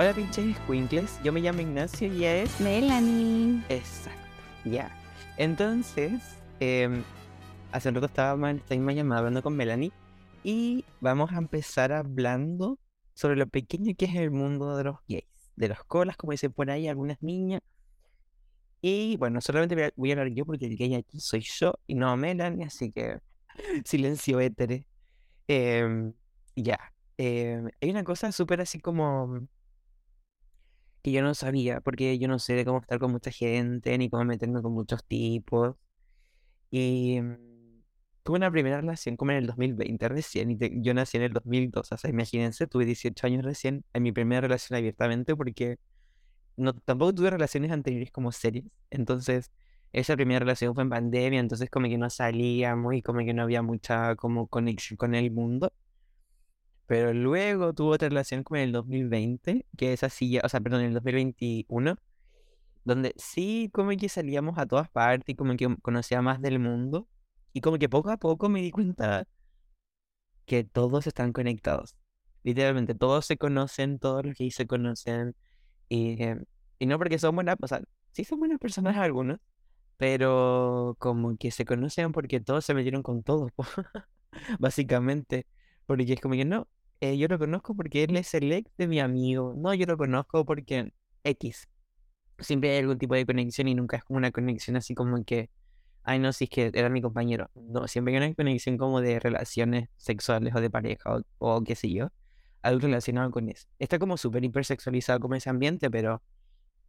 Hola pinches Quinkles, yo me llamo Ignacio y ella es... Melanie. Exacto, ya. Entonces, em, hace un rato estábamos en esta misma llamada hablando con Melanie y vamos a empezar hablando sobre lo pequeño que es el mundo de los gays, de los colas, como dicen por ahí algunas niñas. Y bueno, solamente voy a, hablar yo porque el gay aquí soy yo y no Melanie, así que silencio étere. Em, ya, em, hay una cosa súper así como que yo no sabía, porque yo no sé de cómo estar con mucha gente, ni cómo meterme con muchos tipos. Y mm, tuve una primera relación como en el 2020 recién, y te- yo nací en el 2002, o sea, imagínense, tuve 18 años recién en mi primera relación abiertamente, porque no, tampoco tuve relaciones anteriores como serias. Entonces, esa primera relación fue en pandemia, entonces como que no salíamos y como que no había mucha como conexión con el mundo. Pero luego tuve otra relación como en el 2020, que es así, ya- o sea, perdón, en el 2021, donde sí como que salíamos a todas partes y como que conocía más del mundo. Y como que poco a poco me di cuenta que todos están conectados. Literalmente, todos se conocen, todos los gays se conocen. Y, eh, y no porque son buenas, o sea, sí son buenas personas algunos, pero como que se conocen porque todos se metieron con todos, básicamente. Porque es como que no, eh, yo lo conozco porque él es el ex de mi amigo. No, yo lo conozco porque X. Siempre hay algún tipo de conexión y nunca es como una conexión así como que, ay, no, si es que era mi compañero. No, siempre hay una conexión como de relaciones sexuales o de pareja o, o qué sé yo, algo relacionado con eso. Está como súper hipersexualizado como ese ambiente, pero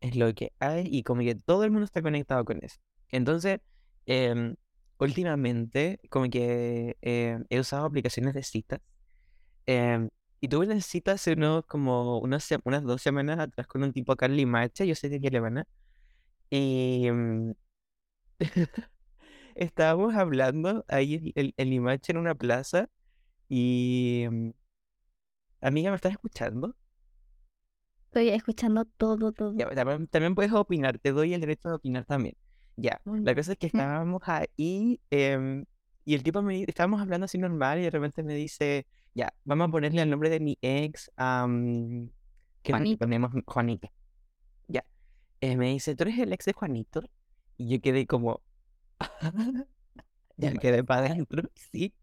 es lo que hay y como que todo el mundo está conectado con eso. Entonces, em, últimamente, como que em, he usado aplicaciones de citas. Em, y tuve una cita hace unos, como unas, unas dos semanas atrás con un tipo acá en Limache, yo soy de alemana. Y em, estábamos hablando ahí en, en- Limache en una plaza. Y em, amiga, ¿me estás escuchando? Estoy escuchando todo, todo. Ya, también, también puedes opinar, te doy el derecho de opinar también. Ya, la cosa es que estábamos ahí em, y el tipo me estábamos hablando así normal y de repente me dice, ya, vamos a ponerle el nombre de mi ex a... ¿Qué nombre le Juanito. ponemos? Juanito. Ya. Eh, me dice, ¿tú eres el ex de Juanito? Y yo quedé como, ya quedé para adentro, sí.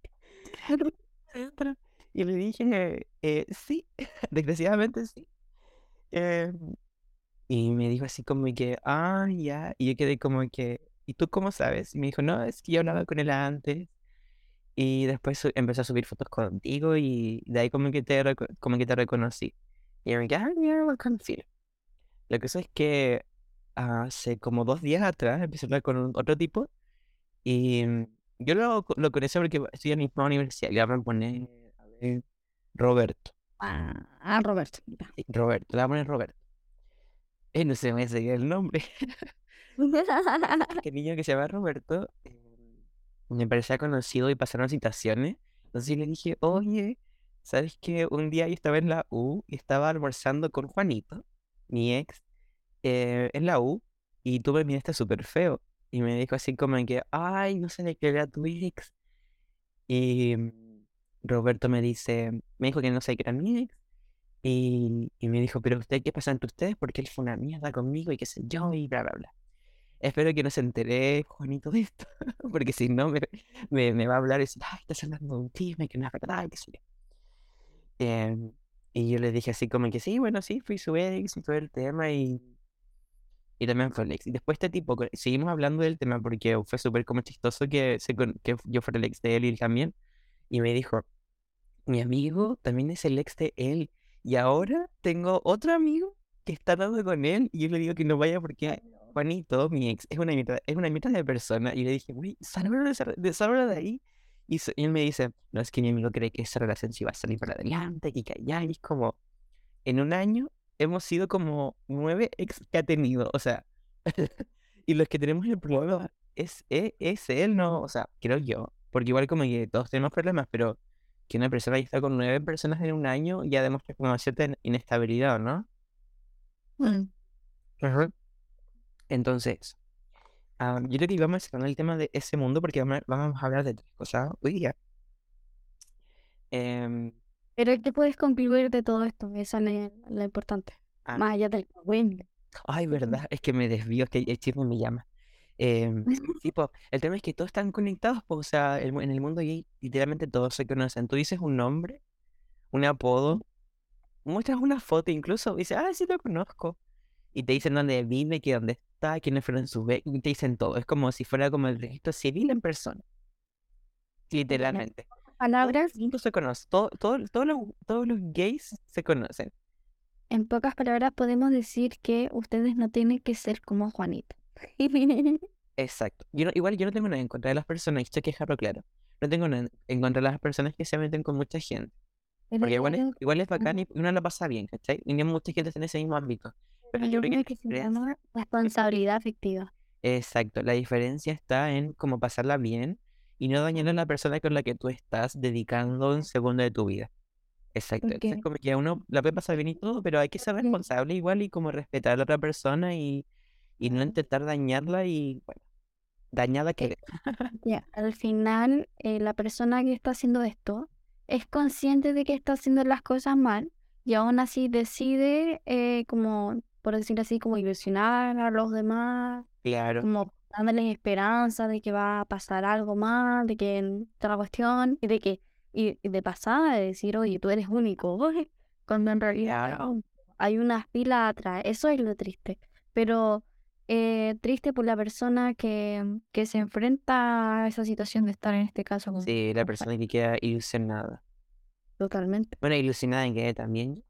Y le dije, eh, sí, desgraciadamente sí. Em, y me dijo así como que, ah, ya. Y yo quedé como que, ¿y tú cómo sabes? Y me dijo, no, es que yo hablaba con él antes. Y después empecé a subir fotos contigo y de ahí como que te, como que te reconocí. Y me quedé, ah, mira, lo que eso es que hace como dos días atrás empecé a hablar con otro tipo y mm, yo lo, lo conocí porque estoy en la misma universidad. Le voy a poner, a ver, Roberto. Ah, Roberto. Sí, Roberto, le voy a poner Roberto. Eh, no se me seguía el nombre. el niño que se llama Roberto eh, me parecía conocido y pasaron citaciones. Entonces le dije, oye, ¿sabes qué? Un día yo estaba en la U y estaba almorzando con Juanito, mi ex, eh, en la U, y tú me miraste súper feo. Y me dijo así como que, ay, no sé de qué era tu ex. Y mm, Roberto me dice, me dijo que no sé qué era mi ex. Y, y me dijo, pero usted, ¿qué pasa entre ustedes? Porque él fue una mierda conmigo y qué sé yo, y bla, bla, bla. Espero que no se entere Juanito de esto, porque si no me, me, me va a hablar y decir, ay, estás hablando de un chisme que no es verdad, qué sé yo. Em, y yo le dije así como que sí, bueno, sí, fui su ex y todo el tema y, y también fue el ex. Y después este tipo, seguimos hablando del tema porque fue súper como chistoso que, se, que yo fuera el ex de él y él también. Y me dijo, mi amigo también es el ex de él. Y ahora tengo otro amigo que está dando con él. Y yo le digo que no vaya porque Juanito, mi ex, es una mierda, es una mierda de persona. Y le dije, uy, sálvalo de, sálvalo de ahí. Y, y él me dice, no, es que mi amigo cree que esa relación sí va a salir para adelante, que allá. Y es como, en un año hemos sido como nueve ex que ha tenido. O sea, y los que tenemos el problema es, e- es él, ¿no? O sea, creo yo. Porque igual como que todos tenemos problemas, pero que una persona ya está con nueve personas en un año ya demuestra como cierta in- inestabilidad, ¿no? Mm. Ajá. Entonces, ah, yo creo que vamos a cerrar el tema de ese mundo porque vamos a, hablar de tres cosas hoy día. Em, Pero ¿qué puedes concluir de todo esto? Esa es la, la importante. Ah. Más allá del Halloween. Ay, verdad, es que me desvío, es que el chisme me llama. Em, sí, po, el tema es que todos están conectados, po, o sea, el en el mundo gay literalmente todos se conocen. Tú dices un nombre, un apodo, muestras una foto incluso, y dices, ah, sí lo conozco. Y te dicen dónde vive, que dónde está, quiénes fueron sus ve y te dicen todo. Es como si fuera como el registro civil en persona. Literalmente. Todo Palabras, mundo se conoce, todo, todo, todos los, todos los gays se conocen. en pocas palabras podemos decir que ustedes no tienen que ser como Juanita. Exacto. Yo no- igual yo no tengo nada en contra de las personas, esto hay que dejarlo claro. No tengo nada en contra de las personas que se meten con mucha gente. Pero Porque igual es, igual es bacán y uno la pasa bien, ¿cachai? Y no mucha gente está en ese mismo ámbito. Pero yo creo que se llama responsabilidad afectiva. Exacto, la diferencia está en cómo pasarla bien y no dañar a la persona con la que tú estás dedicando un segundo de tu vida. Exacto. Entonces, Porque- como que a uno la puede pasar bien y todo, pero hay que ser responsable igual y como respetar a la otra persona y, y no intentar dañarla y, bueno, dañada que Ya, al final, eh, la persona que está haciendo esto es consciente de que está haciendo las cosas mal y aún así decide, eh, como, por decir así, como ilusionar a los demás, Claro, como dándoles esperanza de que va a pasar algo más, de que la cuestión, y de que, y, y de pasada, de decir, oye, tú eres único, cuando en realidad Claro. hay unas pilas atrás, eso es lo triste, pero eh, triste por la persona que, que se enfrenta a esa situación de estar en este caso con- sí, la persona que queda ilusionada. totalmente. Bueno, ilusionada en que también,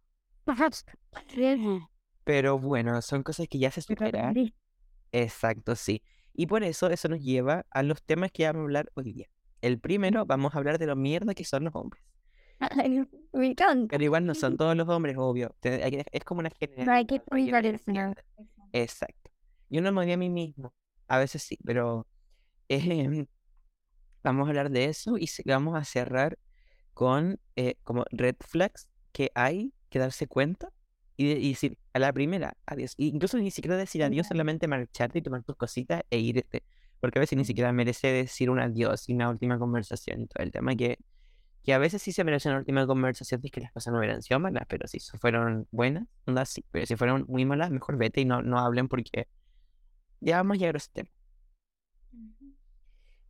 pero bueno, son cosas que ya se superan. Exacto, sí. Y por eso eso nos lleva a los temas que vamos a hablar hoy día. El primero, vamos a hablar de lo mierda que son los hombres. Me encanta. Pero igual no son todos los hombres, obvio. Es como una hay que mierda. Exacto. Yo no me odio a mí mismo. A veces sí, pero em, vamos a hablar de eso y vamos a cerrar con eh, como red flags que hay que darse cuenta y, y decir a la primera adiós. E incluso ni siquiera decir adiós, solamente marcharte y tomar tus cositas e irte. Porque a veces ni siquiera merece decir un adiós y una última conversación y todo el tema que, que a veces sí se merece una última conversación es que las cosas no hubieran sido malas, pero si fueron buenas, onda sí, pero si fueron muy malas, mejor vete y no, no hablen porque ya vamos a llegar a ese tema.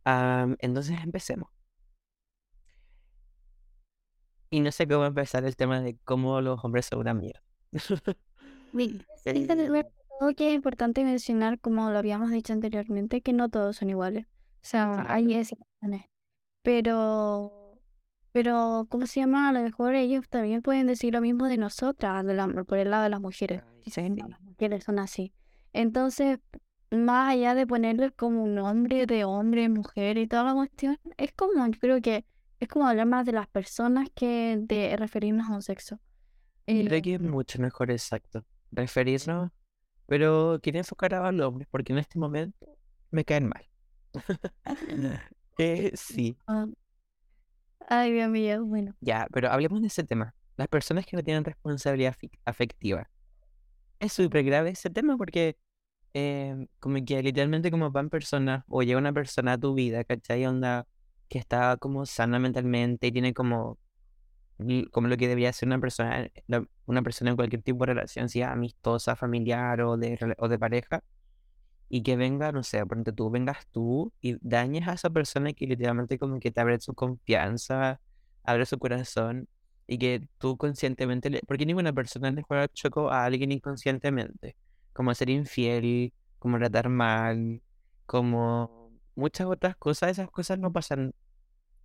Am, entonces empecemos. Y no sé cómo empezar el tema de cómo los hombres son una mierda. Eh, sí, primero que es importante mencionar, como lo habíamos dicho anteriormente, que no todos son iguales. O sea, hay excepciones. Pero, pero, ¿cómo se llama? A lo mejor ellos también pueden decir lo mismo de nosotras, de la- por el lado de las mujeres. No, las mujeres son así. Entonces, más allá de ponerles como un nombre de hombre, mujer y toda la cuestión, es como, yo creo que es como hablar más de las personas que de referirnos a un sexo. Creo Eh, que es mucho mejor, exacto, referirnos, pero quería enfocar a los hombres porque en este momento me caen mal. Eh, sí, ah, Ay, Dios mío, bueno. ya, pero hablemos de ese tema. Las personas que no tienen responsabilidad afectiva. Es súper grave ese tema porque eh, como que literalmente como van personas o llega una persona a tu vida, ¿cachai? Onda que está como sana mentalmente y tiene como, como lo que debería ser una persona, una persona en cualquier tipo de relación, sea amistosa, familiar o de, o de pareja, y que venga, no sé, ponte tú, vengas tú y dañes a esa persona que literalmente como que te abre su confianza, abre su corazón y que tú conscientemente, le... porque ninguna persona le juega choco a alguien inconscientemente, como ser infiel, como tratar mal, como muchas otras cosas, esas cosas no pasan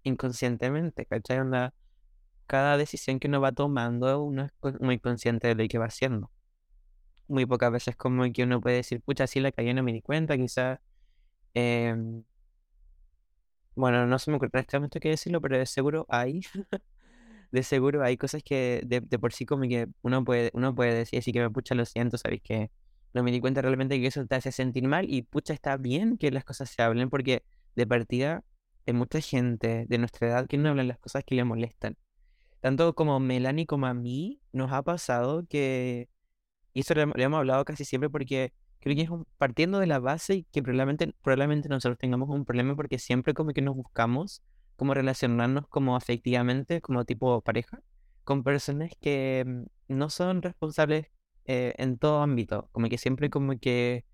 inconscientemente, ¿cachai? Onda, cada decisión que uno va tomando, uno es muy consciente de lo que va haciendo. Muy pocas veces como que uno puede decir, pucha, sí la cagué, no me di cuenta, quizás... em, bueno, no se me ocurre en este momento decirlo, pero de seguro hay, de seguro hay cosas que de, por sí como que uno puede, uno puede decir así que pucha, lo siento, sabéis que no me di cuenta realmente que eso te hace sentir mal y pucha, está bien que las cosas se hablen porque de partida hay mucha gente de nuestra edad que no hablan las cosas que le molestan. Tanto como Melanie como a mí nos ha pasado que, y eso lo, lo hemos hablado casi siempre porque creo que es un- partiendo de la base y que probablemente, probablemente nosotros tengamos un problema porque siempre como que nos buscamos como relacionarnos como afectivamente, como tipo pareja, con personas que mm, no son responsables eh, en todo ámbito, como que siempre como que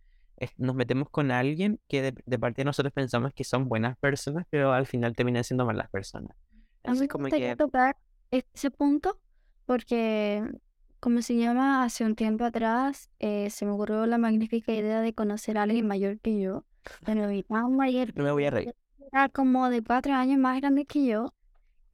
nos metemos con alguien que de, de parte de nosotros pensamos que son buenas personas, pero al final terminan siendo malas personas. A mí Entonces me como que, tocar ese punto porque, como se llama, hace un tiempo atrás eh, se me ocurrió la magnífica idea de conocer a alguien mayor que yo, pero mayor no me voy a reír. era como de cuatro años más grande que yo,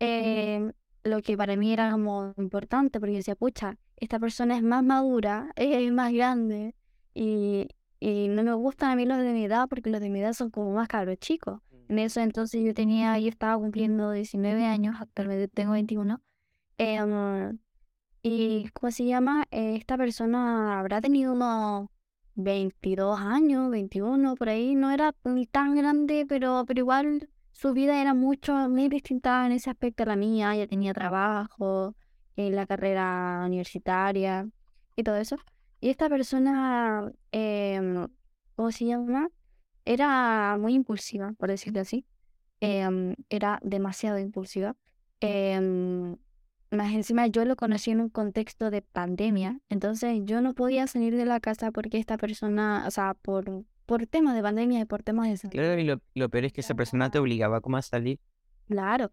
eh, lo que para mí era como importante, porque decía, pucha, esta persona es más madura, es más grande, y, y no me gustan a mí los de mi edad, porque los de mi edad son como más cabros chicos. En eso entonces yo tenía, yo estaba cumpliendo 19 años, actualmente tengo 21. em, y ¿cómo se llama? Eh, esta persona habrá tenido unos 22 años, 21, por ahí. No era tan grande, pero, pero igual su vida era mucho, muy distinta en ese aspecto a la mía. Ella tenía trabajo, en la carrera universitaria y todo eso. Y esta persona, em, ¿cómo se llama? Era muy impulsiva, por decirlo así. Em, era demasiado impulsiva. Em, más encima yo lo conocí en un contexto de pandemia, entonces yo no podía salir de la casa porque esta persona, o sea, por, por temas de pandemia y por temas de salud. Claro, y lo, lo peor es que esa persona te obligaba como a salir. Claro.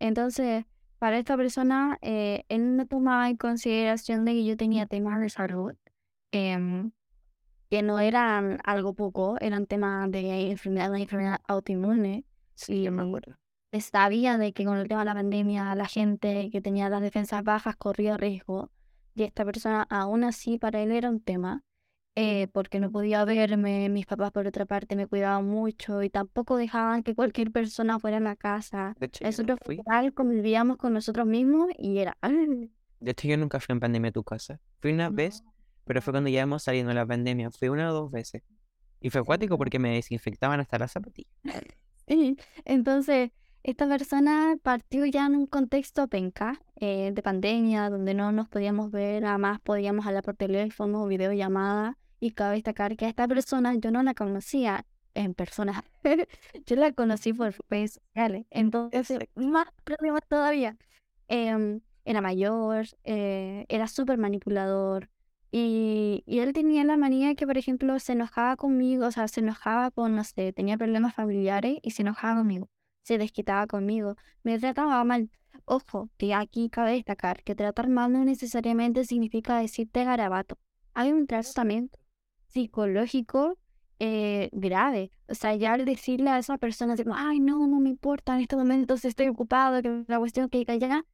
Entonces, para esta persona, eh, él no tomaba en consideración de que yo tenía temas de salud, em, que no eran algo poco, eran temas de enfermedad, de enfermedad autoinmune. Sí, yo me acuerdo. sabía de que con el tema de la pandemia la gente que tenía las defensas bajas corría riesgo y esta persona aún así para él era un tema eh, porque no podía verme, mis papás por otra parte me cuidaban mucho y tampoco dejaban que cualquier persona fuera a la casa. De hecho, Nosotros fui. literal convivíamos con nosotros mismos y era... De hecho, yo nunca fui en pandemia a tu casa. Fui una vez, pero fue cuando ya íbamos saliendo de la pandemia. Fui una o dos veces. Y fue acuático porque me desinfectaban hasta las zapatillas. Entonces, esta persona partió ya en un contexto penca, eh, de pandemia, donde no nos podíamos ver, nada más podíamos hablar por teléfono o videollamada. Y cabe destacar que a esta persona yo no la conocía en persona, yo la conocí por redes sociales. Entonces, más problemas todavía. Em, era mayor, eh, era súper manipulador. Y, y él tenía la manía que, por ejemplo, se enojaba conmigo, o sea, se enojaba con, no sé, tenía problemas familiares y se enojaba conmigo, se desquitaba conmigo, me trataba mal. Ojo, que aquí cabe destacar que tratar mal no necesariamente significa decirte garabato. Hay un tratamiento psicológico eh, grave. O sea, ya al decirle a esa persona, como, ay, no, no me importa, en este momento estoy ocupado, que la cuestión que que ya,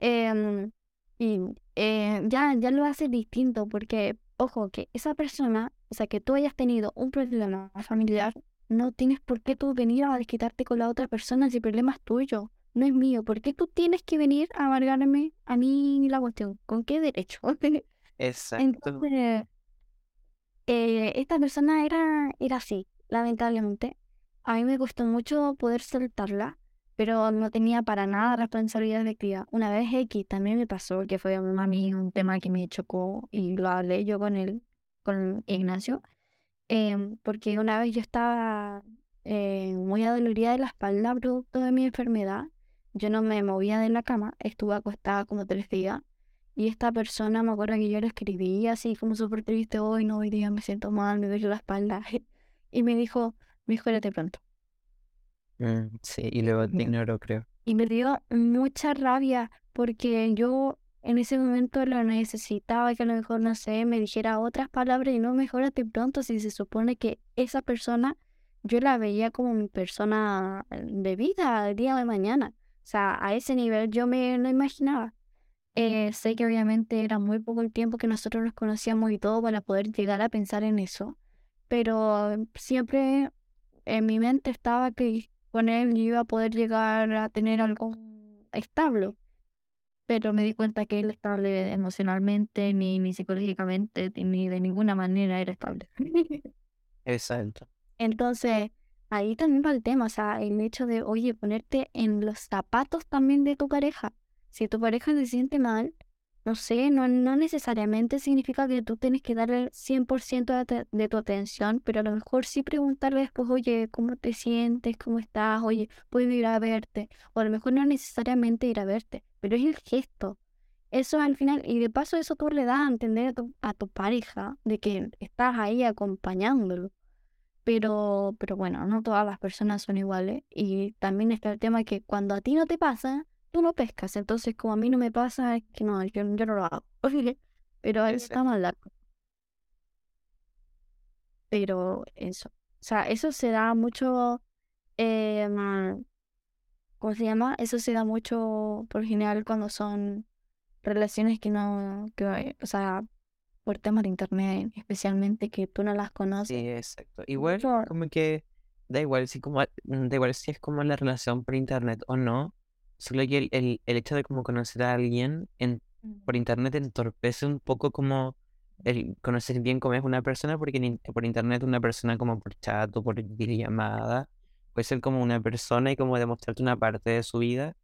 em, y eh, ya, ya lo hace distinto, porque, ojo, que esa persona, o sea, que tú hayas tenido un problema familiar, no tienes por qué tú venir a desquitarte con la otra persona si el problema es tuyo, no es mío. ¿Por qué tú tienes que venir a amargarme a mí la cuestión? ¿Con qué derecho? Exacto. Entonces, eh, esta persona era, era así, lamentablemente. A mí me costó mucho poder soltarla, pero no tenía para nada responsabilidad efectiva. Una vez X también me pasó, que fue a mí un tema que me chocó y lo hablé yo con él, con Ignacio, em, porque una vez yo estaba eh, muy adolorida de la espalda producto de mi enfermedad. Yo no me movía de la cama, estuve acostada como tres días. Y esta persona, me acuerdo que yo le escribí así como súper triste, hoy no, hoy día me siento mal, me duele la espalda. Y me dijo, mejórate pronto. Mm, sí, y luego te Ya. ignoró, creo. Y me dio mucha rabia porque yo en ese momento lo necesitaba que a lo mejor, no sé, me dijera otras palabras y no mejórate pronto si se supone que esa persona yo la veía como mi persona eh, de vida el día de mañana. O sea, a ese nivel yo me lo imaginaba. Eh, sé que obviamente era muy poco el tiempo que nosotros nos conocíamos y todo para poder llegar a pensar en eso, pero siempre en mi mente estaba que con él yo iba a poder llegar a tener algo estable, pero me di cuenta que él estable emocionalmente, ni, ni psicológicamente, ni de ninguna manera era estable. Exacto. Entonces, ahí también va el tema, o sea, el hecho de, oye, ponerte en los zapatos también de tu pareja. Si tu pareja se siente mal, no sé, no, no necesariamente significa que tú tienes que darle el 100% de, de tu atención, pero a lo mejor sí preguntarle después, oye, ¿cómo te sientes? ¿Cómo estás? Oye, ¿puedo ir a verte? O a lo mejor no necesariamente ir a verte, pero es el gesto. eso al final, y de paso eso tú le das a entender a tu, a tu pareja de que estás ahí acompañándolo. Pero, pero bueno, no todas las personas son iguales. Y también está el tema que cuando a ti no te pasa, tú no pescas. Entonces, como a mí no me pasa, es que no, yo, yo no lo hago. Pero ahí está mal largo. Pero eso. O sea, eso se da mucho. Eh, ¿Cómo se llama? Eso se da mucho por general cuando son relaciones que no. Que, o sea, por temas de internet, especialmente que tú no las conoces. Sí, exacto. Igual, como que da igual si como da igual si es como la relación por internet o no. Solo que el, el, el hecho de como conocer a alguien en, por internet entorpece un poco como el conocer bien cómo es una persona, porque por internet una persona como por chat o por videollamada puede ser como una persona y como demostrarte una parte de su vida,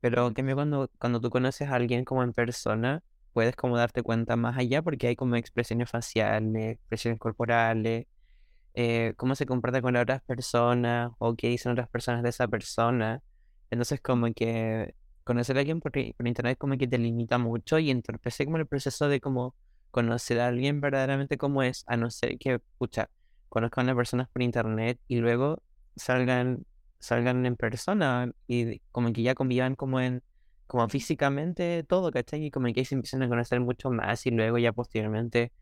pero en cambio cuando, cuando tú conoces a alguien como en persona, puedes como darte cuenta más allá porque hay como expresiones faciales, expresiones corporales, eh, cómo se comporta con otras personas o qué dicen otras personas de esa persona. Entonces como que conocer a alguien por, por internet como que te limita mucho y entorpece como el proceso de como conocer a alguien verdaderamente como es, a no ser que, escucha, conozcan a personas por internet y luego salgan, salgan en persona y como que ya convivan como en, como físicamente todo, ¿cachai? Y como que se empiezan a conocer mucho más y luego ya posteriormente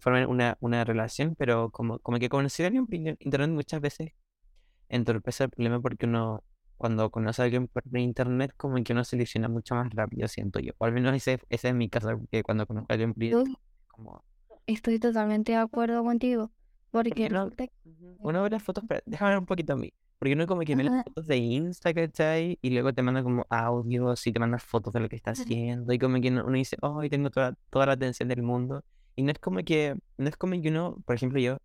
forman una, una relación, pero como, como que conocer a alguien por internet muchas veces entorpece el problema porque uno cuando conoce a alguien por internet, como que uno se ilusiona mucho más rápido, siento yo. O al menos ese, ese es mi caso, porque cuando conozco a alguien por internet, Estoy totalmente de acuerdo contigo. Porque no, uno ve las fotos, pero déjame ver un poquito a mí. Porque uno como que ve las fotos de Insta, ¿cachai? Y luego te manda como audios y te manda fotos de lo que está haciendo. Y como que uno dice, oh, tengo toda, toda la atención del mundo. Y no es como que, no es como que uno, por ejemplo, yo,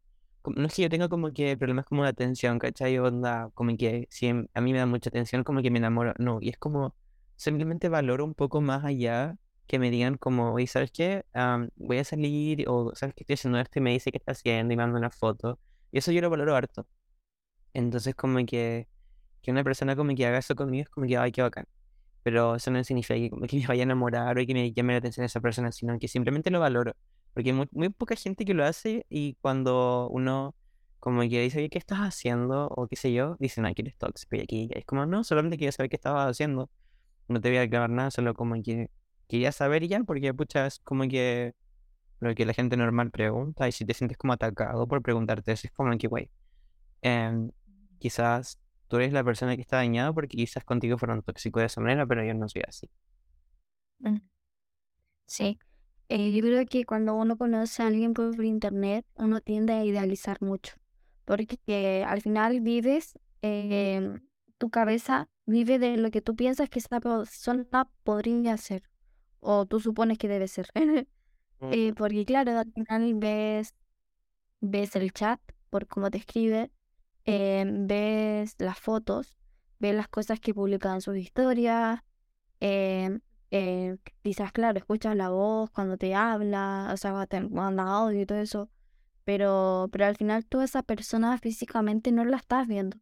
no es que yo tenga como que problemas como de atención, ¿cachai? Onda, como que si a mí me da mucha atención, como que me enamoro. No, y es como, simplemente valoro un poco más allá que me digan como, oye, ¿sabes qué? voy a salir o ¿sabes qué estoy haciendo esto? Y me dice qué está haciendo y manda una foto. Y eso yo lo valoro harto. Entonces como que, que una persona como que haga eso conmigo es como que, ay, qué bacán. Pero eso no significa que, como que me vaya a enamorar o que me llame la atención a esa persona, sino que simplemente lo valoro. Porque hay muy, poca gente que lo hace y cuando uno como que dice, ¿qué estás haciendo? O qué sé yo, dicen, ay, eres tóxico y aquí. es como, no, solamente quiero saber qué estabas haciendo. No te voy a aclarar nada, solo como que quería saber ya, porque pucha, es como que lo que la gente normal pregunta, y si te sientes como atacado por preguntarte eso, es como que, güey, em, quizás tú eres la persona que está dañada porque quizás contigo fueron tóxicos de esa manera, pero yo no soy así. Mm. Sí. Eh, yo creo que cuando uno conoce a alguien por internet, uno tiende a idealizar mucho, porque al final vives, em, tu cabeza vive de lo que tú piensas que esa persona podría ser o tú supones que debe ser. Eh, porque claro, al final ves, ves el chat por cómo te escribe, em, ves las fotos, ves las cosas que publican sus historias, eh, quizás, claro, escuchas la voz cuando te habla, o sea, te manda audio y todo eso, pero, pero al final tú esa persona físicamente no la estás viendo.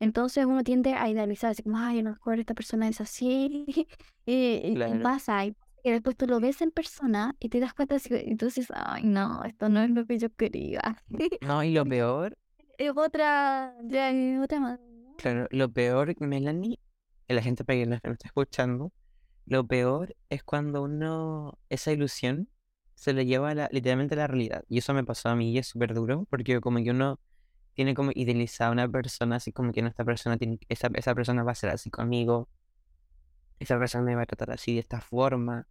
Entonces uno tiende a idealizar, así como, ay, a lo mejor esta persona es así, y, pasa, y y después tú lo ves en persona y te das cuenta y entonces, ay, no, esto no es lo que yo quería. No, y lo peor. Es otra, ya otra más. Claro, lo peor, Melanie, la gente para que no está escuchando, lo peor es cuando uno, esa ilusión se le lleva a la, literalmente a la realidad. Y eso me pasó a mí y es súper duro, porque como que uno tiene como idealizada a una persona, así como que no, esta persona tiene, esa, esa persona va a ser así conmigo, esa persona me va a tratar así de esta forma,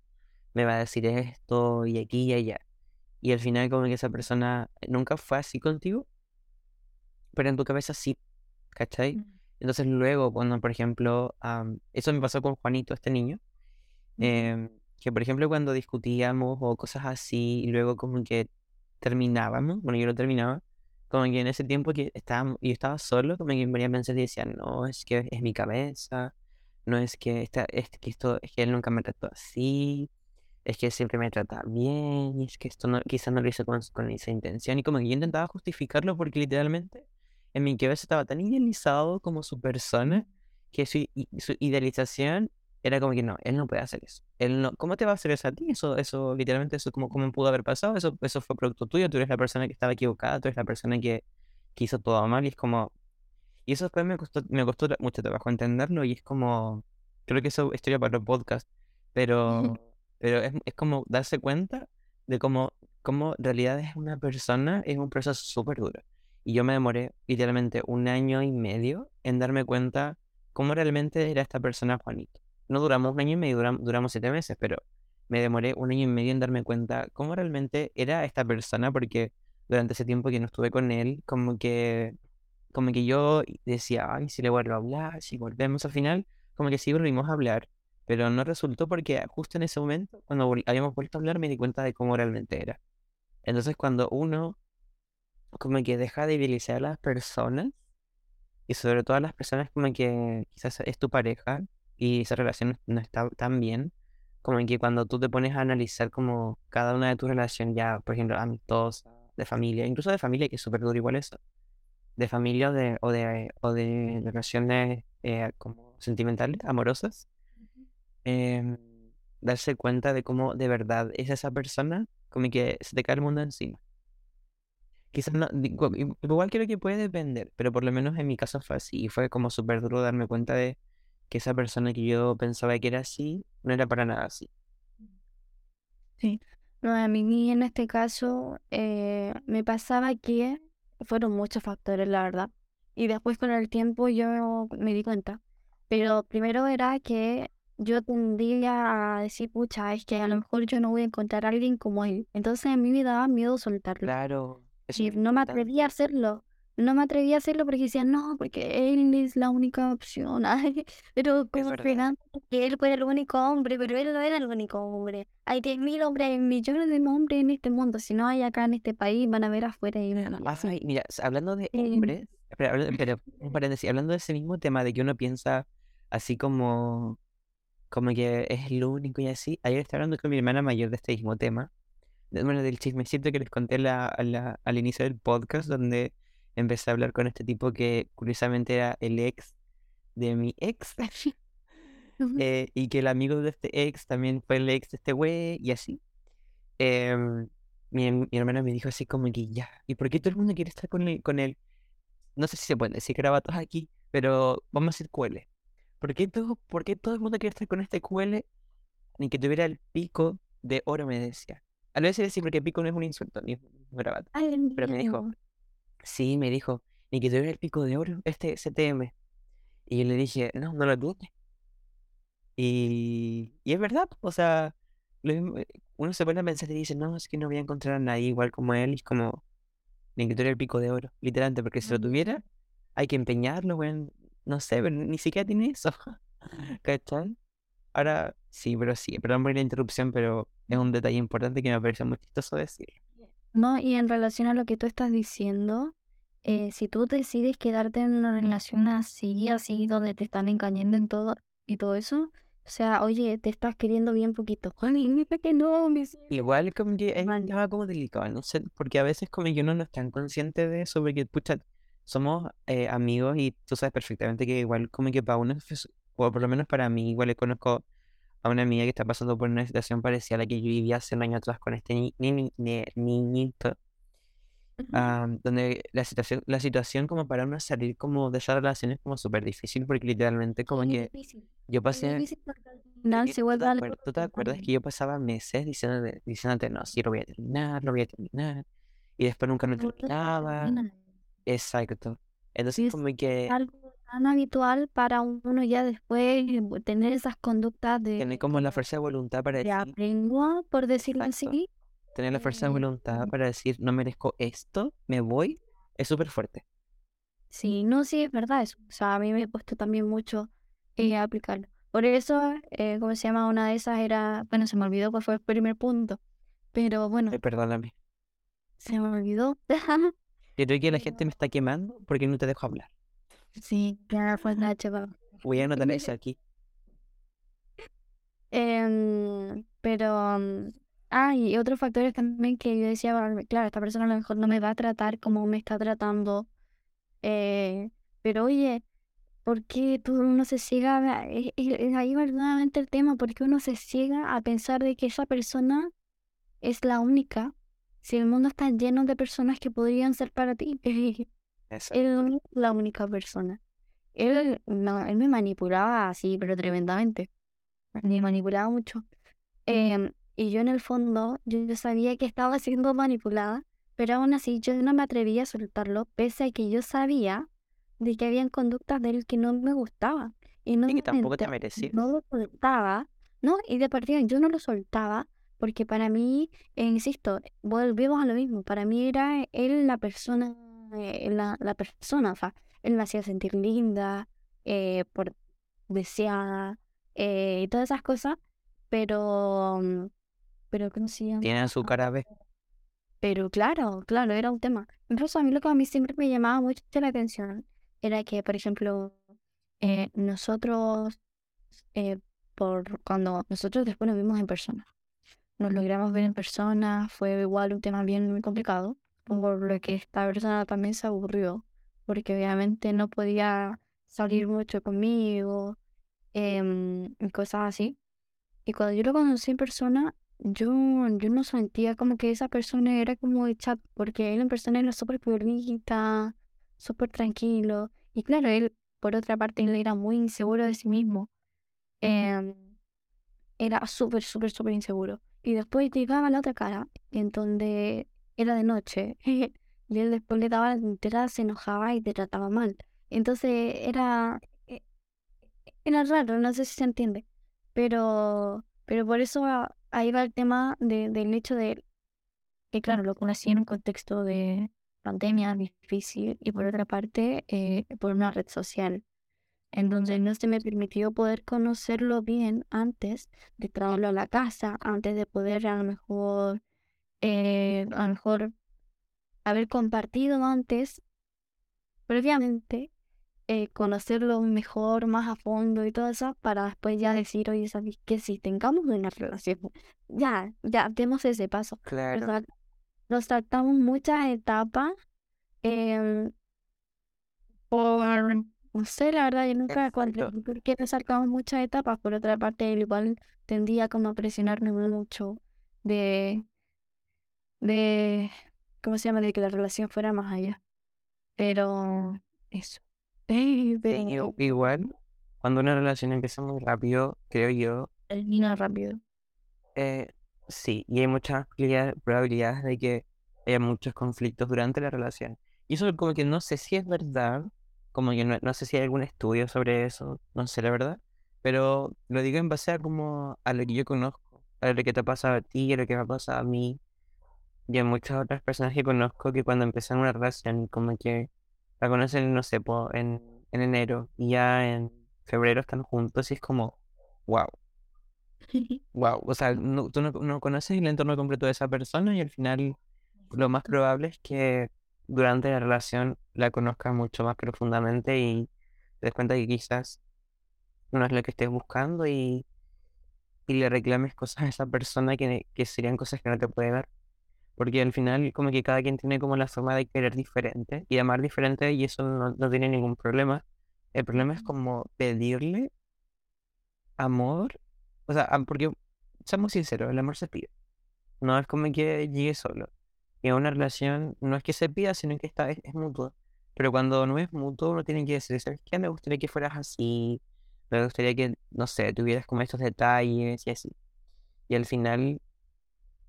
me va a decir esto y aquí y allá. Y al final como que esa persona nunca fue así contigo, pero en tu cabeza sí, ¿cachai? Mm. Entonces luego, cuando por ejemplo, eso me pasó con Juanito, este niño, em, que por ejemplo cuando discutíamos o cosas así, y luego como que terminábamos, bueno, yo lo terminaba, como que en ese tiempo que estaba, yo estaba solo, como que venía a pensar y decía, no, es que es mi cabeza, no es que, esta, es que esto, es que él nunca me trató así, es que siempre me trata bien, y es que esto no, quizás no lo hice con, esa intención, y como que yo intentaba justificarlo porque literalmente en mi cabeza estaba tan idealizado como su persona, que su, su idealización era como que no, él no puede hacer eso. Él no, ¿cómo te va a hacer eso a ti? Eso, eso, literalmente, eso, ¿cómo, cómo pudo haber pasado? Eso, eso fue producto tuyo, tú eres la persona que estaba equivocada, tú eres la persona que, que hizo todo mal, y es como, y eso después me costó, me costó mucho trabajo entenderlo, y es como, creo que eso es historia para el podcast, pero, pero es, es como darse cuenta de cómo, cómo en realidad es una persona, es un proceso súper duro. Y yo me demoré literalmente un año y medio en darme cuenta cómo realmente era esta persona Juanito. No duramos un año y medio, duramos, siete meses, pero me demoré un año y medio en darme cuenta cómo realmente era esta persona, porque durante ese tiempo que no estuve con él, como que, como que yo decía, ay, si le vuelvo a hablar, si volvemos al final, como que sí volvimos a hablar, pero no resultó porque justo en ese momento, cuando habíamos vuelto a hablar, me di cuenta de cómo realmente era. Entonces, cuando uno como que deja de idealizar a las personas, y sobre todo a las personas como que quizás es tu pareja y esa relación no está tan bien, como que cuando tú te pones a analizar como cada una de tus relaciones, ya, por ejemplo, amistosa, de familia, incluso de familia, que es súper duro igual eso, de familia o de, o de, o de relaciones eh, como sentimentales, amorosas, em, darse cuenta de cómo de verdad es esa persona, como que se te cae el mundo encima. Quizás no, igual creo que puede depender, pero por lo menos en mi caso fue así. Y fue como súper duro darme cuenta de que esa persona que yo pensaba que era así, no era para nada así. Sí. No, a mí en este caso eh, me pasaba que fueron muchos factores, la verdad. Y después con el tiempo yo me di cuenta. Pero primero era que yo tendía a decir, pucha, es que a lo mejor yo no voy a encontrar a alguien como él. Entonces a mí me daba miedo soltarlo. Claro, Y no me atrevía a hacerlo. No me atrevía a hacerlo porque decía, no, porque él es la única opción. Ay, pero como que él fue el único hombre, pero él no era el único hombre. Hay 10.000 hombres, hay millones de hombres en este mundo. Si no hay acá en este país, van a ver afuera y mira, hablando de Eh, hombres, espera, un paréntesis, hablando de ese mismo tema de que uno piensa así como, como que es lo único y así, ayer estaba hablando con mi hermana mayor de este mismo tema, bueno, del chismecito que les conté la- la- al inicio del podcast, donde empecé a hablar con este tipo que curiosamente era el ex de mi ex, eh, y que el amigo de este ex también fue el ex de este güey, y así. Em, mi, mi hermana me dijo así como que ya, ¿y por qué todo el mundo quiere estar con él? Con él? No sé si se pueden decir grabatos aquí, pero vamos a decir cuele. ¿Por qué todo, por qué todo el mundo quiere estar con este cuele? Ni que tuviera el pico de oro, me decía. A lo veces decir porque pico no es un insulto, ni un grabato. Ay, Pero me dijo. Sí, me dijo, ni que tuviera el pico de oro, este CTM. Y yo le dije, no, no lo tiene. Y, y es verdad, o sea, lo mismo, eh, uno se pone a pensar y dice, no, es que no voy a encontrar a nadie igual como él, y es como, ni que tuviera el pico de oro, literalmente, porque si lo tuviera, hay que empeñarlo, weón, no sé, pero ni siquiera tiene eso, ¿cachai? Ahora, sí, pero sí, perdón por la interrupción, pero es un detalle importante que me parece muy chistoso decirlo. No, y en relación a lo que tú estás diciendo, eh, si tú decides quedarte en una relación así, así, donde te están engañando en todo y todo eso, o sea, oye, te estás queriendo bien poquito. Mira que no. Igual como que es como delicado, no sé, porque a veces como que uno no es tan consciente de eso, porque pucha, somos eh, amigos y tú sabes perfectamente que igual como que para uno, es- o por lo menos para mí, igual le conozco a una amiga que está pasando por una situación parecida a la que yo vivía hace un año atrás con este ni- ni- ni- niñito, ah, donde la situación, la situación como para uno salir como de esa relación es como súper difícil, porque literalmente como Es que difícil. yo pasé... difícil ¿Tú te tú acuerdas que yo pasaba meses diciéndote, diciéndote, no, sí, lo voy a terminar, lo voy a terminar, y después nunca lo no terminaba? termina. Exacto. Entonces como que algo tan habitual para uno ya después eh, tener esas conductas tener de como la como fuerza de voluntad para de decir, por decirlo exacto, así. tener la fuerza de eh, voluntad para decir, no merezco esto, me voy, es súper fuerte. Sí, no, sí, es verdad eso. O sea, a mí me he puesto también mucho eh, a aplicarlo. Por eso, eh, ¿cómo se llama? Una de esas era, bueno, se me olvidó cuál fue el primer punto, pero bueno, perdóname. se me olvidó. Yo creo que la gente me está quemando porque no te dejo hablar. Sí, ya fue la chaval. Voy a anotar eso aquí. Em, pero, mm, ah, y otros factores también que yo decía, "Vale, claro, esta persona a lo mejor no me va a tratar como me está tratando, eh, pero oye, ¿Por qué uno se ciega? a- Es, es- es ahí verdaderamente el tema, porque uno se ciega a pensar de que esa persona es la única, si el mundo está lleno de personas que podrían ser para ti. Exacto. Él la única persona. Él, no, él me manipulaba así, pero tremendamente. Me manipulaba mucho. Em, y yo en el fondo, yo, yo sabía que estaba siendo manipulada, pero aún así yo no me atrevía a soltarlo, pese a que yo sabía de que habían conductas de él que no me gustaban. Y no Y que tampoco te merecías. no lo soltaba, ¿no? Y de partida yo no lo soltaba porque para mí, eh, insisto, volvemos a lo mismo, para mí era él la persona, eh, la, la persona, o sea, él me hacía sentir linda, eh, por deseada, eh, y todas esas cosas, pero, mm, pero, ¿cómo se llama? Tienen su cara B. Pero claro, claro, era un tema. Incluso a mí lo que a mí siempre me llamaba mucho la atención era que, por ejemplo, eh, nosotros, por cuando nosotros después nos vimos en persona, nos logramos ver en persona, fue igual un tema bien muy complicado, por lo que esta persona también se aburrió, porque obviamente no podía salir mucho conmigo, y cosas así. Y cuando yo lo conocí en persona, yo, yo no sentía como que esa persona era como de chat, porque él en persona era súper purita, súper tranquilo. Y claro, él, por otra parte, él era muy inseguro de sí mismo. Em, era súper, súper, súper inseguro. Y después llegaba la otra cara, en donde era de noche. Y él después le daba la entera, se enojaba y te trataba mal. Entonces era, e- era raro, no sé si se entiende. Pero, pero por eso ahí va el tema de- del hecho de que, claro, lo conocí en un contexto de pandemia difícil y por otra parte, eh, por una red social, en donde no se me permitió poder conocerlo bien antes de traerlo a la casa, antes de poder a lo mejor, eh, a lo mejor haber compartido antes, previamente, eh, conocerlo mejor, más a fondo y todo eso, para después ya decir, oye, ¿sabes qué? Si tengamos una relación, ya, ya, demos ese paso. Claro. Nos saltamos muchas etapas por, no sé, la verdad, yo nunca Exacto. comprendí por qué nos saltamos muchas etapas. Por otra parte, él igual tendía como a presionarme mucho de, de, ¿cómo se llama? De que la relación fuera más allá. Pero eso. I- igual, cuando una relación empieza muy rápido, creo yo, termina rápido. eh, sí, y hay muchas probabilidad- probabilidades de que haya muchos conflictos durante la relación. Y eso como que no sé si es verdad, como que no, no sé si hay algún estudio sobre eso, no sé la verdad, pero lo digo en base a como a lo que yo conozco, a lo que te ha pasado a ti, a lo que me ha pasado a mí, y a muchas otras personas que conozco que cuando empiezan una relación, como que la conocen, no sé, po, en, en enero, y ya en febrero están juntos, y es como, wow. Wow, o sea, no- tú no, no conoces el entorno completo de esa persona y al final lo más probable es que durante la relación la conozcas mucho más profundamente y te des cuenta que quizás no es lo que estés buscando y, y le reclames cosas a esa persona que, que serían cosas que no te puede dar. Porque al final como que cada quien tiene como la forma de querer diferente y amar diferente y eso no, no tiene ningún problema. El problema es como pedirle amor, o sea, porque seamos sinceros, el amor se pide. No es como que llegue solo. Y en una relación no es que se pida, sino que está, es, es mutuo. Pero cuando no es mutuo, uno tiene que decir, ¿sabes qué? Me gustaría que fueras así. Me gustaría que, no sé, tuvieras como estos detalles y así. Y al final,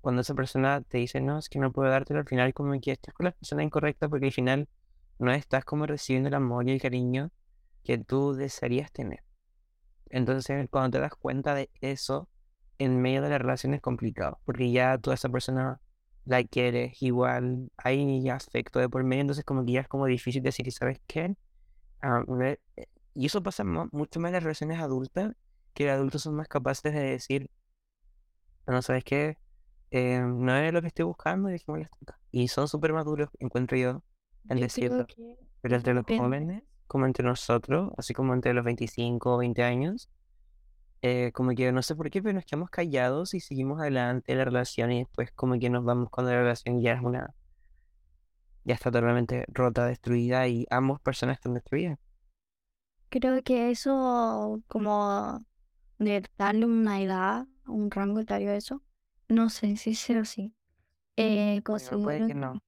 cuando esa persona te dice, no, es que no puedo dártelo, al final como que estás con la persona incorrecta porque al final no estás como recibiendo el amor y el cariño que tú desearías tener. Entonces, cuando te das cuenta de eso, en medio de la relación es complicado, porque ya toda esa persona la quieres igual, hay afecto de por medio, entonces como que ya es como difícil decir, ¿sabes qué? Eh, y eso pasa mucho más en las relaciones adultas, que los adultos son más capaces de decir, no, ¿sabes qué? Eh, no es lo que estoy buscando y hasta acá. Y son súper maduros, encuentro yo, en decirlo. que Pero entre los jóvenes, como entre nosotros, así como entre los 25 o 20 años, eh, como que no sé por qué, pero nos quedamos callados y seguimos adelante la relación y después como que nos vamos cuando la relación ya es una, ya está totalmente rota, destruida y ambas personas están destruidas. creo que eso, como de darle una edad, un rango etario a eso, no sé si será así. Eh, considero, que no.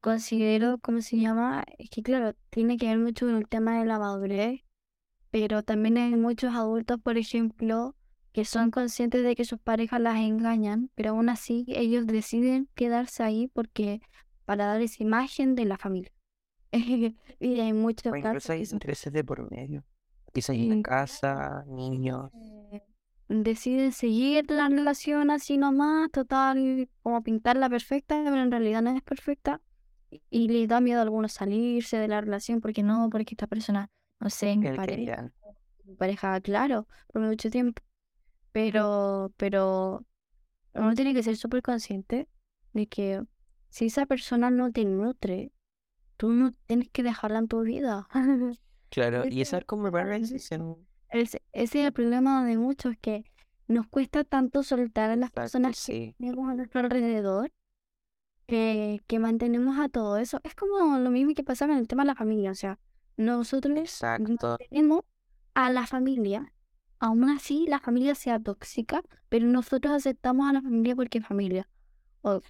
considero, ¿cómo se llama? Es que claro, tiene que ver mucho con el tema de la madurez, pero también hay muchos adultos, por ejemplo, que son conscientes de que sus parejas las engañan, pero aún así ellos deciden quedarse ahí porque para dar esa imagen de la familia. Y hay muchos O incluso hay intereses de por medio. Quizás hay una Sí, casa, niños. Deciden seguir la relación así nomás, total, como pintarla perfecta, pero en realidad no es perfecta. y- les da miedo a algunos salirse de la relación porque no, porque esta persona, no sé, es mi pareja, pareja, claro, por mucho tiempo. Pero, pero uno tiene que ser súper consciente de que si esa persona no te nutre, tú no tienes que dejarla en tu vida. Claro, y esa es como la decisión. Ese es el problema de muchos, que nos cuesta tanto soltar a las Exacto, personas que sí. tenemos a nuestro alrededor que, que mantenemos a todo eso. Es como lo mismo que pasa con el tema de la familia. O sea, nosotros Exacto. mantenemos a la familia, aún así la familia sea tóxica, pero nosotros aceptamos a la familia porque es familia. O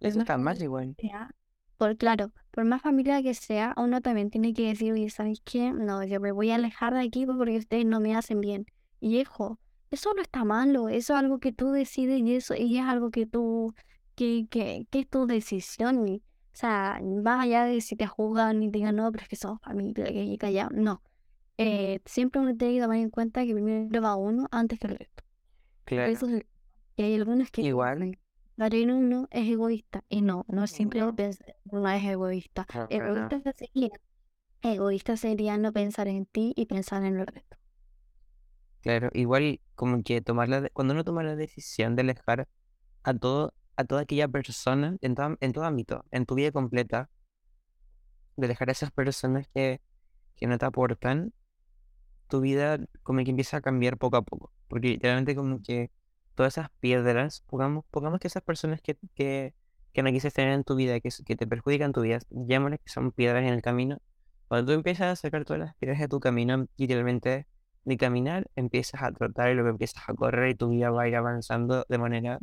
más mal familia igual. que sea, por claro, por más familia que sea, uno también tiene que decir, oye, ¿sabes qué? No, yo me voy a alejar de aquí porque ustedes no me hacen bien. Y hijo, eso no está malo, eso es algo que tú decides y eso y es algo que tú, que, que, que es tu decisión. y, o sea, más allá de si te juzgan y te digan, no, pero es que somos familia, que y callado, no. Eh, siempre uno tiene que tomar en cuenta que primero va uno antes que el resto. Claro. Eso es- y hay algunos que Igual. En uno es egoísta. Y no, no siempre No. es egoísta. No. Egoísta sería, egoísta sería no pensar en ti y pensar en el resto. Claro, igual como que tomar la de- cuando uno toma la decisión de alejar a todo, a toda aquella persona en todo, en todo ámbito, en tu vida completa, de alejar a esas personas que, que no te aportan, tu vida como que empieza a cambiar poco a poco. Porque literalmente como que todas esas piedras, pongamos, pongamos que esas personas que, que, que no quisiste tener en tu vida, que, que te perjudican tu vida, llamémosles que son piedras en el camino. Cuando tú empiezas a sacar todas las piedras de tu camino, literalmente de caminar, empiezas a trotar y luego empiezas a correr y tu vida va a ir avanzando de manera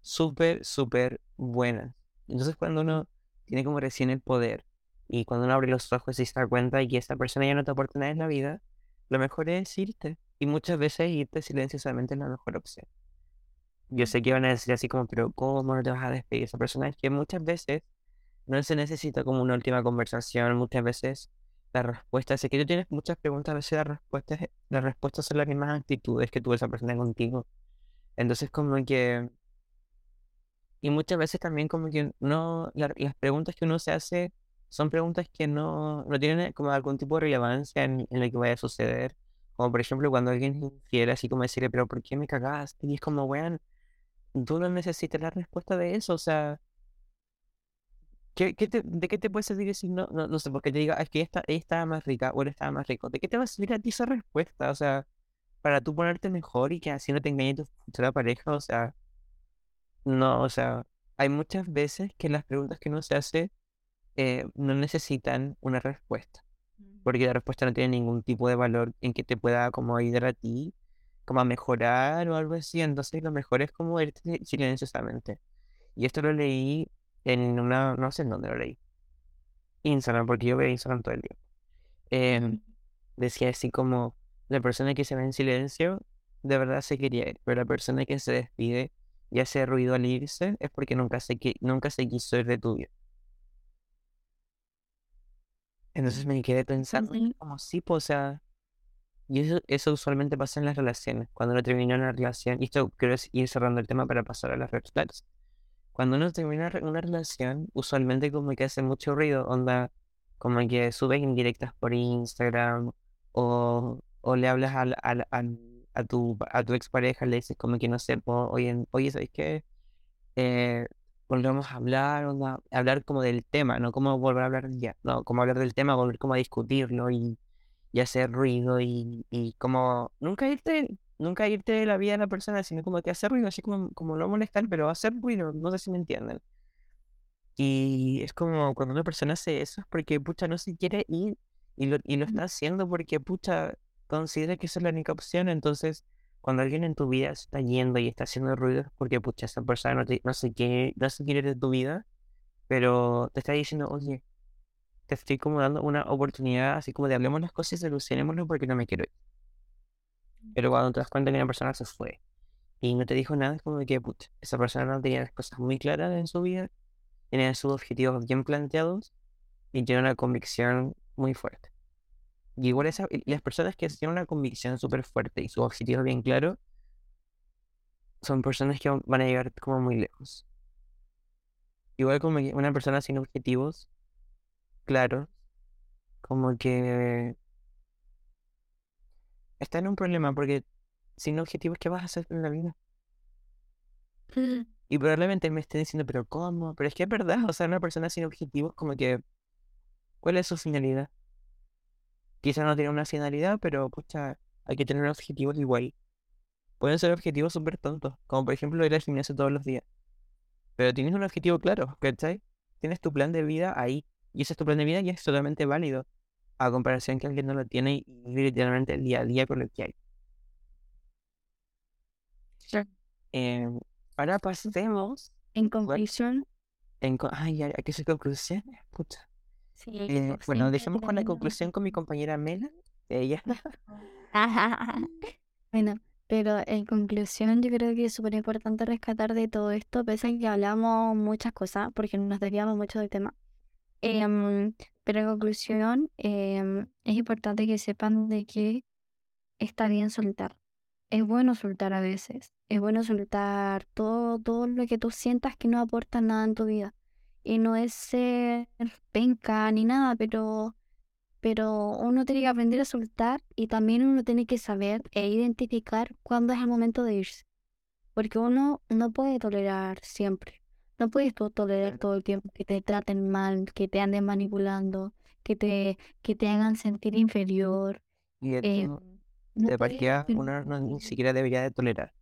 súper, súper buena. Entonces cuando uno tiene como recién el poder y cuando uno abre los ojos y se da cuenta de que esta persona ya no te aporta nada en la vida, lo mejor es irte. Y muchas veces irte silenciosamente es la mejor opción. Yo sé que van a decir así como, pero ¿cómo no te vas a despedir de esa persona? Es que muchas veces no se necesita como una última conversación, muchas veces la respuesta, sé que tú tienes muchas preguntas, a veces las respuestas, las respuestas son las mismas actitudes que tuvo esa persona contigo. Entonces como que, y muchas veces también como que no, la- las preguntas que uno se hace son preguntas que no, no tienen como algún tipo de relevancia en, en lo que vaya a suceder. Como por ejemplo cuando alguien infiel, así como decirle, pero ¿por qué me cagaste? Y es como, weón, tú no necesitas la respuesta de eso, o sea, ¿qué, qué te- ¿de qué te puede servir decir no? No, no sé, porque te diga, "Ah, es que esta, ella estaba más rica o él estaba más rico. ¿De qué te va a servir a ti esa respuesta? O sea, para tú ponerte mejor y que así no te engañe tu futura pareja, o sea, no, o sea, hay muchas veces que las preguntas que uno se hace eh, no necesitan una respuesta, porque la respuesta no tiene ningún tipo de valor en que te pueda como ayudar a ti, como a mejorar o algo así, entonces lo mejor es como irte si- silenciosamente. Y esto lo leí en una, no sé en dónde lo leí, Instagram, porque yo veo Instagram todo el día. Em, decía así como, la persona que se va en silencio, de verdad se quería ir, pero la persona que se despide y hace ruido al irse es porque nunca se, nunca se quiso ir de tu vida. Entonces me quedé pensando, como sí, pues, o sea, y eso, eso usualmente pasa en las relaciones, cuando uno termina una relación, y esto quiero es ir cerrando el tema para pasar a las red flags. Cuando uno termina una relación, usualmente como que hace mucho ruido, onda, como que subes indirectas por Instagram, o, o le hablas al, al, al- a tu, a tu expareja, le dices como que no sé, oye, oye, ¿sabes qué? eh, volvemos a hablar, onda, hablar como del tema, no como volver a hablar ya, no, como hablar del tema, volver como a discutirlo y, y hacer ruido y, y como nunca irte, nunca irte de la vida de la persona, sino como que hacer ruido, así como, como no molestar, pero hacer ruido, no sé si me entienden. Y es como cuando una persona hace eso es porque pucha no se quiere ir Y lo, y lo está haciendo porque, pucha, considera que esa es la única opción. Entonces, cuando alguien en tu vida se está yendo y está haciendo ruido, porque, pucha, esa persona no, te, no sé qué, no se quiere de tu vida, pero te está diciendo, oye, te estoy como dando una oportunidad, así como de hablemos las cosas y solucionémoslo porque no me quiero ir. Pero cuando te das cuenta que una persona se fue y no te dijo nada, es como de que, pucha, esa persona no tenía las cosas muy claras en su vida, tenía sus objetivos bien planteados y tiene una convicción muy fuerte. Y igual esa, las personas que tienen una convicción súper fuerte y sus objetivos bien claros, son personas que van a llegar como muy lejos. Igual como una persona sin objetivos claros, como que está en un problema porque sin objetivos, ¿qué vas a hacer en la vida? Y probablemente me estén diciendo, pero ¿cómo? Pero es que es verdad, o sea, una persona sin objetivos, como que, ¿cuál es su finalidad? Quizá no tiene una finalidad, pero pucha, hay que tener objetivos igual. Pueden ser objetivos súper tontos, como por ejemplo ir al gimnasio todos los días. Pero tienes un objetivo claro, ¿cachai? Tienes tu plan de vida ahí. Y ese es tu plan de vida y es totalmente válido. A comparación que alguien no lo tiene y vive literalmente el día a día con lo que hay. Em, ahora pasemos. En conclusión. En, ay, ¿a qué es conclusión? Pucha. Sí, Eh, bueno, dejemos con la conclusión con mi compañera Mela. Ella. Bueno, pero en conclusión yo creo que es súper importante rescatar de todo esto, pese a que hablamos muchas cosas, porque nos desviamos mucho del tema. Em, pero en conclusión, em, es importante que sepan de que está bien soltar. Es bueno soltar a veces. Es bueno soltar todo, lo que tú sientas que no aporta nada en tu vida. Y no es ser penca ni nada, pero, pero uno tiene que aprender a soltar y también uno tiene que saber e identificar cuándo es el momento de irse. Porque uno no puede tolerar siempre. No puedes tú tolerar todo el tiempo que te traten mal, que te anden manipulando, que te, que te hagan sentir inferior. Y eh, no de puedes partida, uno no, ni siquiera debería de tolerar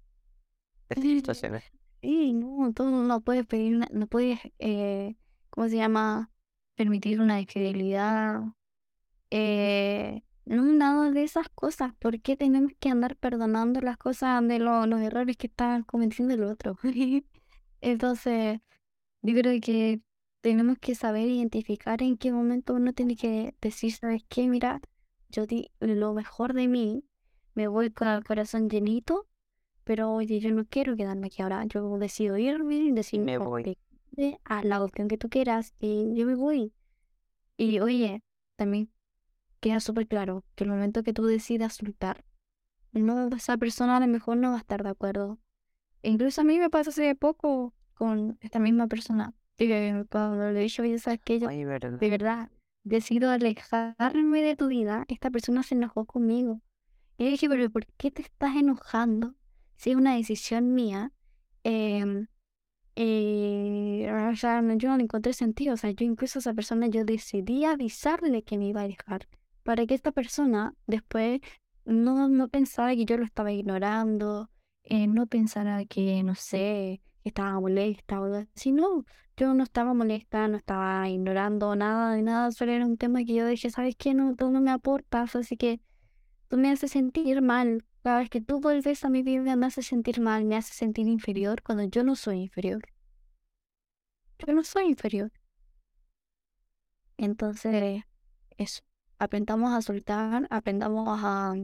estas situaciones. Sí, no, tú no puedes pedir, una- no puedes, eh, ¿cómo se llama? Permitir una infidelidad, eh, no, nada de esas cosas. ¿Por qué tenemos que andar perdonando las cosas de lo- los errores que está cometiendo el otro? Entonces, yo creo que tenemos que saber identificar en qué momento uno tiene que decir, ¿sabes qué? Mira, yo di lo mejor de mí, me voy con el corazón llenito pero oye, yo no quiero quedarme aquí ahora. Yo decido irme, decido Me voy. a la opción que tú quieras y yo me voy. Y oye, también queda súper claro que el momento que tú decidas soltar, no, esa persona a lo mejor no va a estar de acuerdo. E incluso a mí me pasó hace poco con esta misma persona. Que cuando le dije, oye, ¿sabes qué? Yo Ay, verdad. de verdad decido alejarme de tu vida, esta persona se enojó conmigo. Y yo dije, pero ¿por qué te estás enojando? Si es una decisión mía. em, y, o sea, yo no le encontré sentido. O sea, yo incluso a esa persona yo decidí avisarle que me iba a dejar. Para que esta persona después no, no pensara que yo lo estaba ignorando, eh, no pensara que, no sé, estaba molesta o algo así. No, yo no estaba molesta, no estaba ignorando nada de nada. Solo era un tema que yo dije, ¿sabes qué? No, tú no me aportas, así que tú me haces sentir mal. Cada vez que tú vuelves a mi vida me haces sentir mal, me haces sentir inferior cuando yo no soy inferior. Yo no soy inferior. Entonces, eso. Aprendamos a soltar, aprendamos a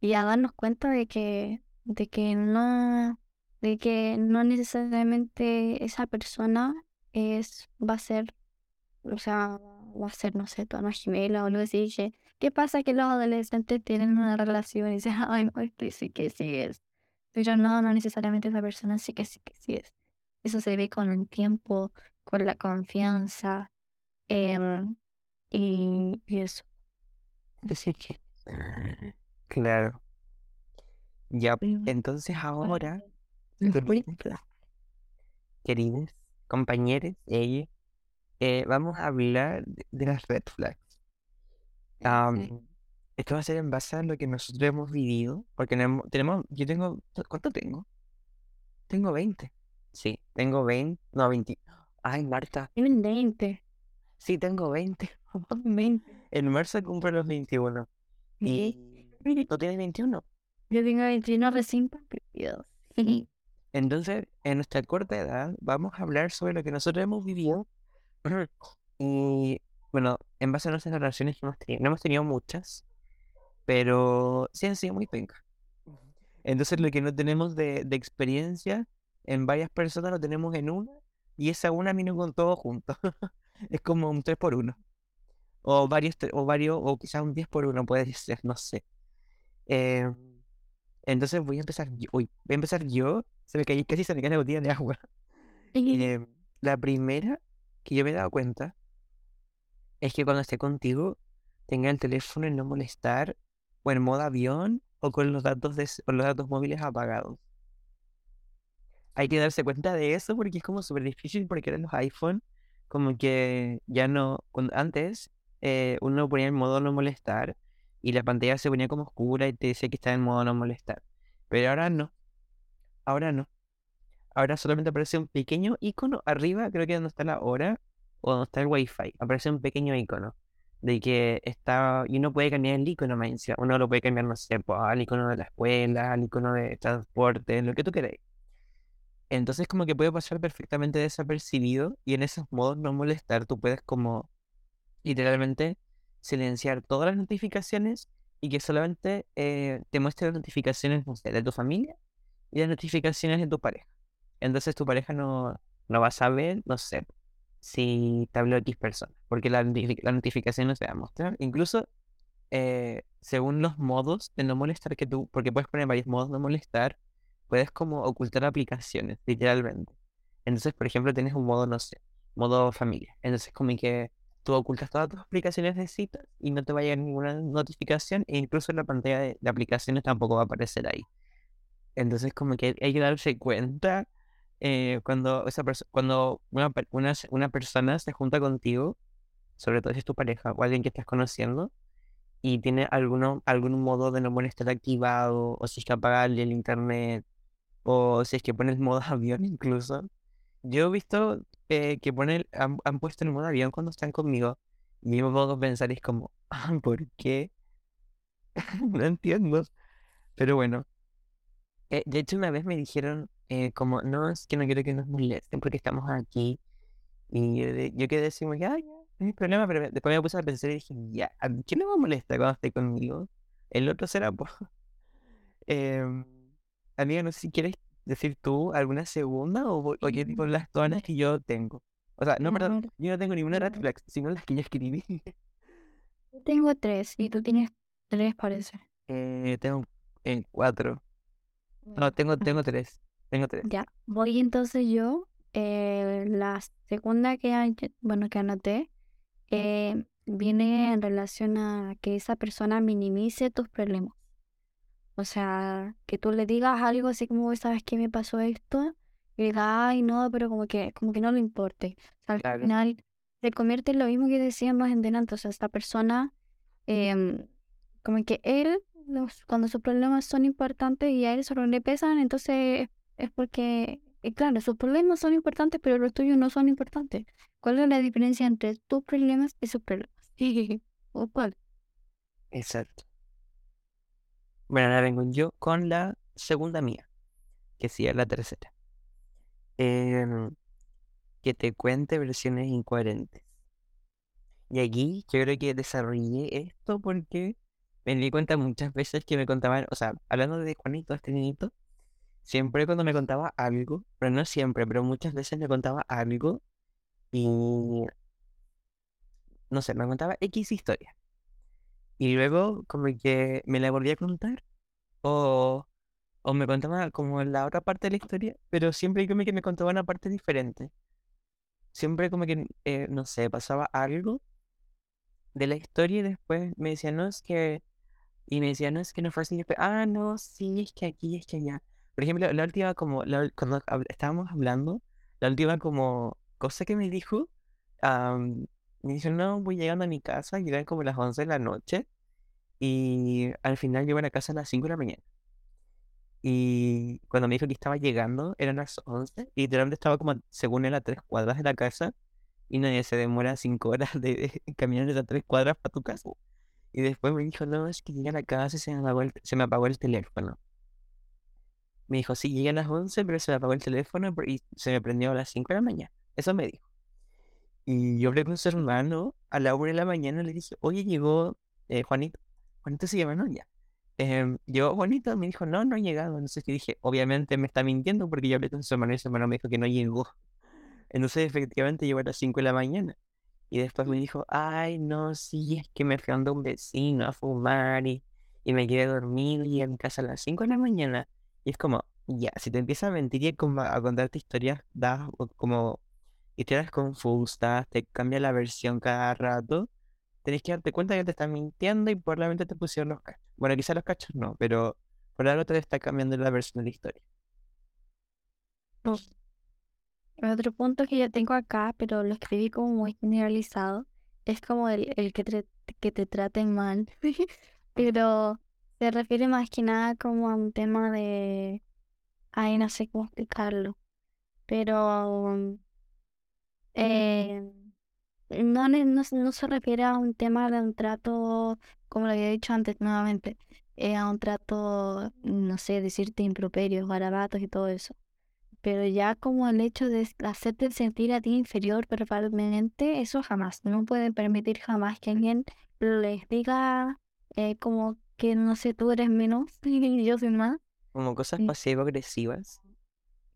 y a darnos cuenta de que, de que no, de que no necesariamente esa persona es, va a ser, o sea, va a ser, no sé, tu alma gemela o algo así. que, ¿Qué pasa que los adolescentes tienen una relación y dicen, ay, no, este sí que sí es? Pero no, no necesariamente esa persona sí que sí que sí es. Eso se ve con el tiempo, con la confianza, em, y, y eso. Así que, claro. Ya, entonces ahora, queridos compañeros, ella, eh, vamos a hablar de, las red flags. Am, esto va a ser en base a lo que nosotros hemos vivido, porque tenemos, yo tengo, ¿cuánto tengo? Tengo 20. Sí, tengo 20, no, 20. Ay, Marta, Tienen 20. sí, tengo 20. 20. En marzo cumplo los 21. Y ¿Y tú tienes 21? yo tengo 21 recién cumplidos. Entonces, en nuestra corta edad, vamos a hablar sobre lo que nosotros hemos vivido. Y bueno, en base a nuestras relaciones que hemos tenido, no hemos tenido muchas, pero sí han sido muy pencas. Entonces, lo que no tenemos de, de experiencia en varias personas lo tenemos en una, y esa una vino con todo junto. es como un 3 por 1 O varios, o varios, o quizás un 10 por 1 puede ser, no sé. Eh, entonces voy a empezar yo. Uy, voy a empezar yo. Se me cayó, casi se me cae la botella de agua. Eh, la primera que yo me he dado cuenta es que cuando esté contigo, tenga el teléfono en no molestar, o en modo avión, o con los datos de, los datos móviles apagados. Hay que darse cuenta de eso porque es como súper difícil porque eran los iPhone, como que ya no, antes eh, uno ponía en modo no molestar y la pantalla se ponía como oscura y te decía que estaba en modo no molestar. Pero ahora no, ahora no. Ahora solamente aparece un pequeño icono arriba, creo que donde está la hora o donde está el wifi. Aparece un pequeño icono de que está, y uno puede cambiar el icono más. Uno lo puede cambiar, no sé, al icono de la escuela, al icono de transporte, lo que tú queráis. Entonces como que puede pasar perfectamente desapercibido y en esos modos no molestar, tú puedes como literalmente silenciar todas las notificaciones y que solamente eh, te muestre las notificaciones, de tu familia y las notificaciones de tu pareja. Entonces tu pareja no, no va a saber, no sé, si te habló X persona, porque la, la notificación no se va a mostrar. Incluso eh, según los modos de no molestar que tú, porque puedes poner varios modos de no molestar, puedes como ocultar aplicaciones, literalmente. Entonces, por ejemplo, tienes un modo, no sé, modo familia. Entonces, como que tú ocultas todas tus aplicaciones de citas y no te va a llegar ninguna notificación, e incluso la pantalla de, aplicaciones tampoco va a aparecer ahí. Entonces, como que hay que darse cuenta eh, cuando esa cuando una, una, una persona se junta contigo, sobre todo si es tu pareja o alguien que estás conociendo, y tiene alguno, algún modo de no molestar activado, o si es que apagarle el internet, o si es que pone el modo avión incluso. Yo he visto eh, que pone el- han, han puesto el modo avión cuando están conmigo, me puedo pensar, es como, "Ah, ¿por qué? No entiendo. Pero bueno, eh, de hecho una vez me dijeron, eh, como, no, es que no quiero que nos molesten porque estamos aquí. Y yo, yo quedé así como ah, ya, no hay problema, pero después me puse a pensar y dije, ya, ¿a quién no me molesta cuando esté conmigo? El otro será, pues. Amiga, no sé si quieres decir tú alguna segunda o, o qué tipo Mm, las las que yo tengo. O sea, no, perdón, yo no tengo ninguna red flag, sino las que yo escribí. Yo tengo tres y tú tienes tres, parece. Eh, tengo eh, cuatro. No, tengo, tengo tres. Tengo tres. ya. Voy entonces yo. eh, la segunda que, bueno, que anoté eh, viene en relación a que esa persona minimice tus problemas. O sea, que tú le digas algo así como, ¿sabes qué me pasó esto? Y diga, ay, no, pero como que, como que no le importe. O sea, al Claro. final se convierte en lo mismo que decíamos en delante. O sea, esta persona, em, como que él, los- cuando sus problemas son importantes y a él solo le pesan, entonces es porque, eh, claro, sus problemas son importantes, pero los tuyos no son importantes. ¿Cuál es la diferencia entre tus problemas y sus problemas? ¿O cuál? Exacto. Bueno, ahora vengo yo con la segunda mía, que sí es la tercera. Em, que te cuente versiones incoherentes. Y aquí yo creo que desarrollé esto porque me di cuenta muchas veces que me contaban, o sea, hablando de Juanito, este niñito, siempre cuando me contaba algo, pero no siempre, pero muchas veces me contaba algo y, no sé, me contaba X historia. Y luego como que me la volvía a contar o, o me contaba como la otra parte de la historia, pero siempre como que me contaba una parte diferente. Siempre como que, eh, no sé, pasaba algo de la historia y después me decía, no, es que... Y me decía, no, es que no fue así. y después, ah, no, sí, es que aquí, es que allá. Por ejemplo, la última como, la cuando hab- estábamos hablando, la última como cosa que me dijo, am, me dijo, no, voy llegando a mi casa, y eran como las 11 de la noche, y al final llego a la casa a las 5 de la mañana. Y cuando me dijo que estaba llegando, eran las 11, y literalmente estaba como, según él, a tres cuadras de la casa, y nadie se demora cinco horas de, caminar esas tres cuadras para tu casa. Y después me dijo, no, es que llegué a la casa y se me apagó el, se me apagó el teléfono. Me dijo, sí, llegué a las 11, pero se me apagó el teléfono y se me prendió a las 5 de la mañana. Eso me dijo. Y yo hablé con su hermano a la 1 de la mañana le dije, oye, llegó eh, Juanito. Juanito se llama, ¿no? Ya. Eh, llegó Juanito, me dijo, no, no ha llegado. Entonces dije, obviamente me está mintiendo porque yo hablé con su hermano y su hermano me dijo que no llegó. Entonces efectivamente llegó a las 5 de la mañana. Y después me dijo, ay, no, sí, es que me fui a un vecino a fumar y, y me quedé dormido y en casa a las 5 de la mañana. Y es como, ya, si te empieza a mentir y a, a contarte historias, da como historias confusas, te cambia la versión cada rato, tenés que darte cuenta que te están mintiendo y probablemente te pusieron los cachos. Bueno, quizás los cachos no, pero por algo te está cambiando la versión de la historia. Otro punto que yo tengo acá, pero lo escribí como muy generalizado, es como el, el que, te, que te traten mal, pero se refiere más que nada como a un tema de... Ay, no sé cómo explicarlo, pero eh, no, no, se refiere a un tema de un trato, como lo había dicho antes nuevamente, eh, a un trato, no sé, decirte improperios, garabatos y todo eso. Pero ya como el hecho de hacerte sentir a ti inferior verbalmente, eso jamás. No puede permitir jamás que alguien les diga eh, como que, no sé, tú eres menos y yo soy más. Como cosas pasivo-agresivas.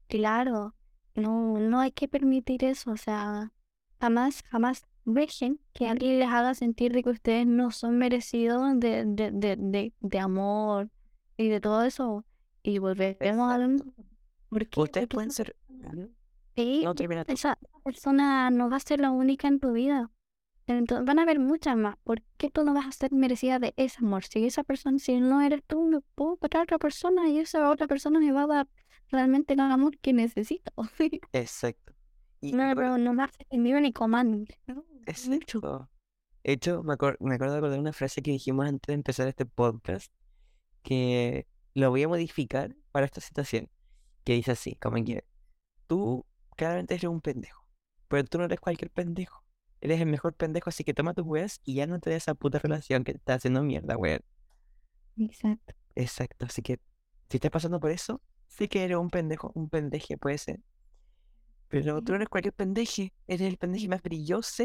Claro, no, no hay que permitir eso, o sea, jamás, jamás dejen que alguien les haga sentir de que ustedes no son merecidos de, de, de, de, de amor y de todo eso. Y volvemos a lo Porque ustedes pueden ser... Sí, esa persona no va a ser la única en tu vida. Entonces, van a haber muchas más. ¿Por qué tú no vas a ser merecida de ese amor? Si esa persona, si no eres tú, me puedo para otra persona y esa otra persona me va a dar realmente el amor que necesito. Exacto. no, pero no me hace ni comando. Exacto. De hecho, me, me acuerdo de una frase que dijimos antes de empezar este podcast, que lo voy a modificar para esta situación, que dice así, como que tú claramente eres un pendejo, pero tú no eres cualquier pendejo eres el mejor pendejo, así que toma tus weas y ya no te des esa puta relación que te está haciendo mierda, weón. Exacto. Exacto, así que si estás pasando por eso, sí que eres un pendejo, un pendeje puede ser. Pero tú no eres cualquier pendeje, eres el pendeje más brilloso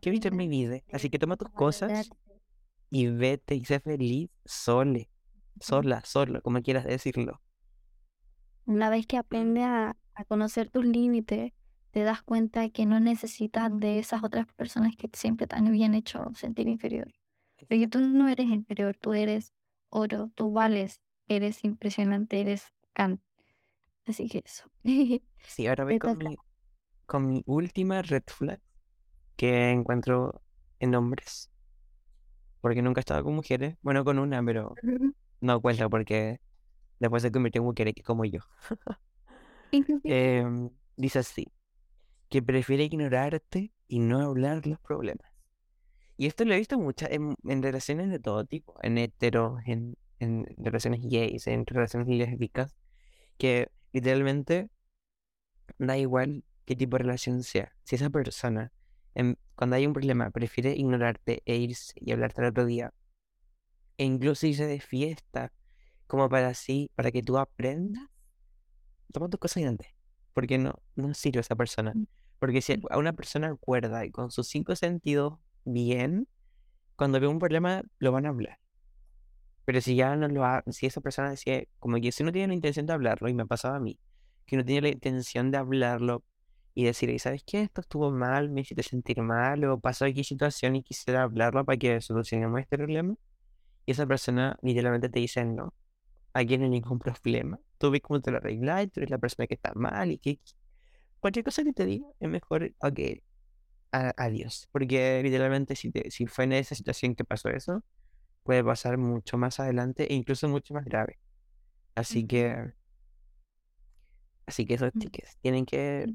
que he visto en mi vida. Así que toma tus cosas y vete y sé feliz sole, sola, solo, como quieras decirlo. Una vez que aprendes a, a conocer tus límites, te das cuenta que no necesitas de esas otras personas que siempre te han bien hecho sentir inferior. Porque tú no eres inferior, tú eres oro, tú vales, eres impresionante, eres can. Así que eso. sí, ahora voy con mi, con mi última red flag que encuentro en hombres. Porque nunca he estado con mujeres. Bueno, con una, pero no cuenta porque después se convirtió en mujer como yo. Em, dice así que prefiere ignorarte y no hablar los problemas. Y esto lo he visto mucho en, relaciones de todo tipo, en heteros, en, en relaciones gays, en relaciones lésbicas, que literalmente da igual qué tipo de relación sea. Si esa persona, cuando hay un problema, prefiere ignorarte e irse y hablarte el otro día, e incluso irse de fiesta, como para así, para que tú aprendas, toma tus cosas y antes porque no, no sirve esa persona. Mm. Porque si a una persona cuerda y con sus cinco sentidos bien, cuando ve un problema lo van a hablar. Pero si ya no lo ha, si esa persona decía, como que si no tiene la intención de hablarlo, y me pasaba a mí, que no tiene la intención de hablarlo y decir, ¿sabes qué? Esto estuvo mal, me hiciste sentir mal, o pasó aquí situación y quisiera hablarlo para que solucionemos este problema. Y esa persona literalmente te dice, no, aquí no hay ningún problema. Tú ves cómo te lo arreglas, tú eres la persona que está mal y que cualquier cosa que te diga es mejor, ok, adiós. Porque literalmente si, si fue en esa situación que pasó eso, puede pasar mucho más adelante e incluso mucho más grave. Así que, así que esos tickets tienen que...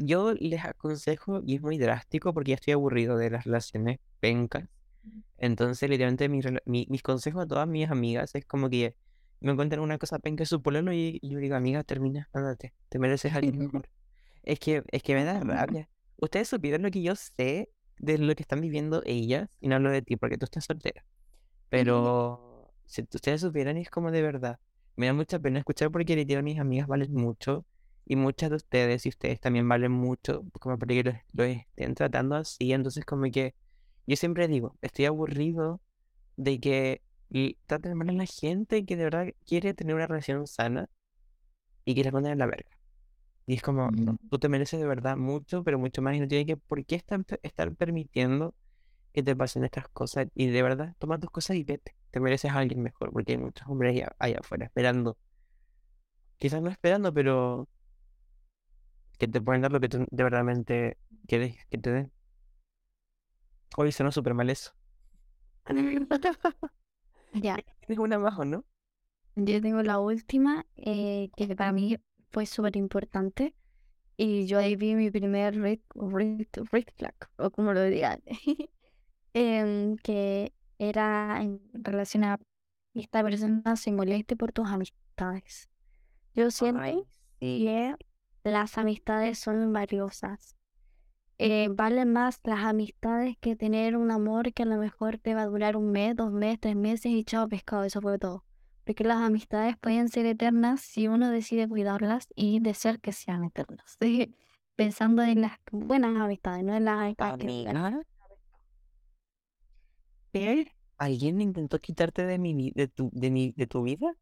Yo les aconsejo, y es muy drástico porque ya estoy aburrido de las relaciones pencas. Entonces, literalmente, mis consejos a todas mis amigas es como que me encuentran una cosa penca su pololo y, yo digo, amiga, termina, ándate, te mereces alguien mejor. Es que, es que me da rabia, ustedes supieron lo que yo sé de lo que están viviendo ellas, y no hablo de ti porque tú estás soltera, pero si ustedes supieran es como de verdad, me da mucha pena escuchar porque literal mis amigas valen mucho y muchas de ustedes y ustedes también valen mucho como para que lo, lo estén tratando así, entonces como que yo siempre digo, estoy aburrido de que traten mal a la gente que de verdad quiere tener una relación sana y que la ponen en la verga. Y es como, no, tú te mereces de verdad mucho, pero mucho más y no tiene que, ¿por qué pe- estar permitiendo que te pasen estas cosas? Y de verdad, toma tus cosas y vete. Te mereces a alguien mejor, porque hay muchos hombres allá, allá afuera esperando. Quizás no esperando, pero que te pueden dar lo que tú de verdadmente quieres que te den. Hoy sonó súper mal eso. Ya, ¿Tienes una más o no? yo tengo la última, eh, que para mí fue súper importante. Y yo ahí vi mi primer red, red, red flag, o como lo digan, em, que era en relación a esta persona se moleste por tus amistades. Yo siento Ay, sí. que las amistades son valiosas. Eh, valen más las amistades que tener un amor que a lo mejor te va a durar un mes, dos meses, tres meses y chao pescado, eso fue todo. Porque las amistades pueden ser eternas si uno decide cuidarlas y desear que sean eternas. Sí, Pensando en las buenas amistades, no en las amistades ¿qué? ¿Alguien intentó quitarte de mi, de tu, de mi, de tu vida?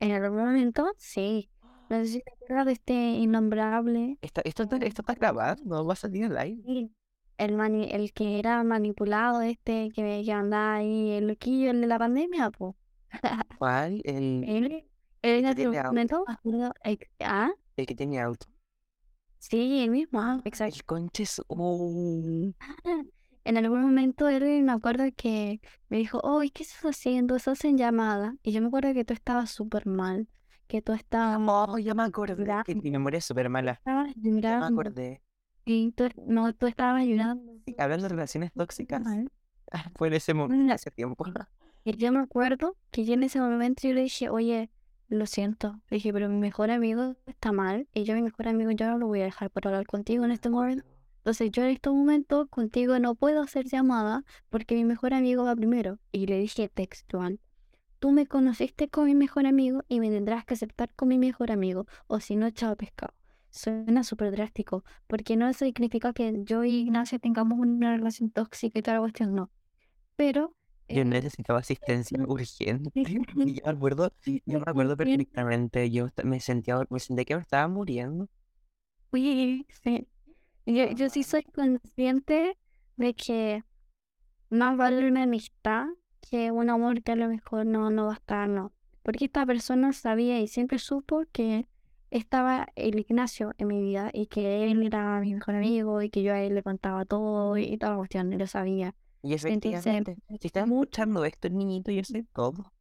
en algún momento, sí. No sé si te acuerdas de este innombrable, Esto, esto, está- esto está grabado, no va a salir al aire. sí, el, mani- el que era manipulado, este que, que andaba ahí, el loquillo, el de la pandemia, pues. ¿Cuál? El, él en tiene algún auto? ah, el que tiene auto. sí, el mismo, ah, exacto. El conches. Uh, En algún momento él me acuerdo que me dijo, oh, ¿qué estás haciendo? Estás en llamada. Y yo me acuerdo que tú estabas súper mal, que tú estabas, oh, ya me acordé. Llorando. Que mi memoria es súper mala. estabas Ya me llorando. acordé. Y tú, no, tú estabas llorando. Sí, hablando de relaciones tóxicas. mal. Ah, Fue en ese momento, hace tiempo. Y yo me acuerdo que yo en ese momento yo le dije, oye, lo siento. Le dije, pero mi mejor amigo está mal. Y yo, mi mejor amigo, yo no lo voy a dejar por hablar contigo en este momento. Entonces yo en estos momentos contigo no puedo hacer llamada porque mi mejor amigo va primero. Y le dije textual, tú me conociste con mi mejor amigo y me tendrás que aceptar con mi mejor amigo o si no, chao pescado. Suena súper drástico porque no significa que yo y Ignacio tengamos una relación tóxica y toda la cuestión, no. Pero... Yo eh, necesitaba asistencia urgente. Yo me acuerdo, yo me acuerdo perfectamente. Yo me sentía, me sentía que me estaba muriendo. Uy, sí. Yo, yo sí soy consciente de que más vale una amistad que un amor que a lo mejor no, no va a estar, no. Porque esta persona sabía y siempre supo que estaba el Ignacio en mi vida y que él era mi mejor amigo y que yo a él le contaba todo y toda la cuestión, y lo sabía. Y Entonces, efectivamente, si estás escuchando esto, niñito, yo sé todo.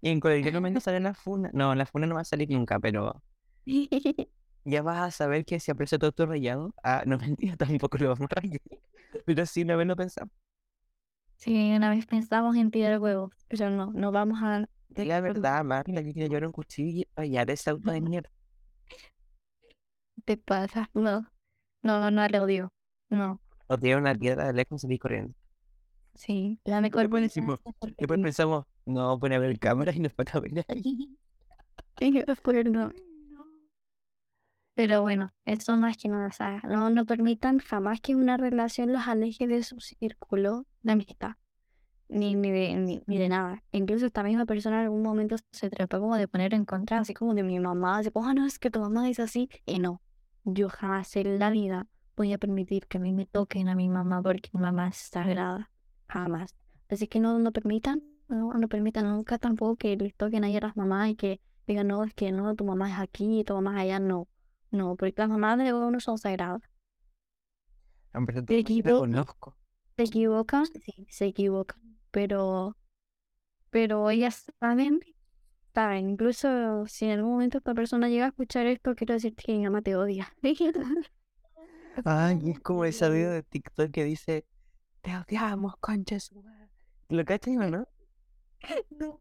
Y en cualquier momento sale la funa. No, la funa no va a salir nunca, pero ya vas a saber que si aprecio todo tu rayado. Ah, no mentira, tampoco lo vamos a rayar. Pero sí, una vez lo pensamos. Sí, una vez pensamos en tirar huevos, pero no, no vamos a... Di la verdad, Marta, yo quería llevar un cuchillo y rayar ese auto de mierda. Te pasa, no, no, no lo odio, no. O tirar una piedra de lejos y salir corriendo. Sí, la mejor buenísimo. Después pensamos, no, pone a ver cámaras y nos van a ver ahí. Acuerdo. Pero bueno, eso más que nada, o sea, no, no permitan jamás que una relación los aleje de su círculo de amistad, ni, ni, de, ni, ni de nada. Incluso esta misma persona en algún momento se trató como de poner en contra, así como de mi mamá, así ah, no, es que tu mamá es así, y no, yo jamás en la vida voy a permitir que a mí me toquen a mi mamá porque mi mamá es sagrada, jamás. Así que no, no permitan, no, no permitan nunca tampoco que les toquen ahí a las mamás y que digan, no, es que no, tu mamá es aquí, tu mamá es allá, no. No, porque las mamás de uno son sagradas. Hombre, Te conozco. Se equivocan, sí, se equivocan. Pero, pero ellas saben, saben. Incluso si en algún momento esta persona llega a escuchar esto, quiero decirte que mi mamá te odia. Ay, es como ese video de TikTok que dice, te odiamos, conchas. ¿Lo cachas no? No.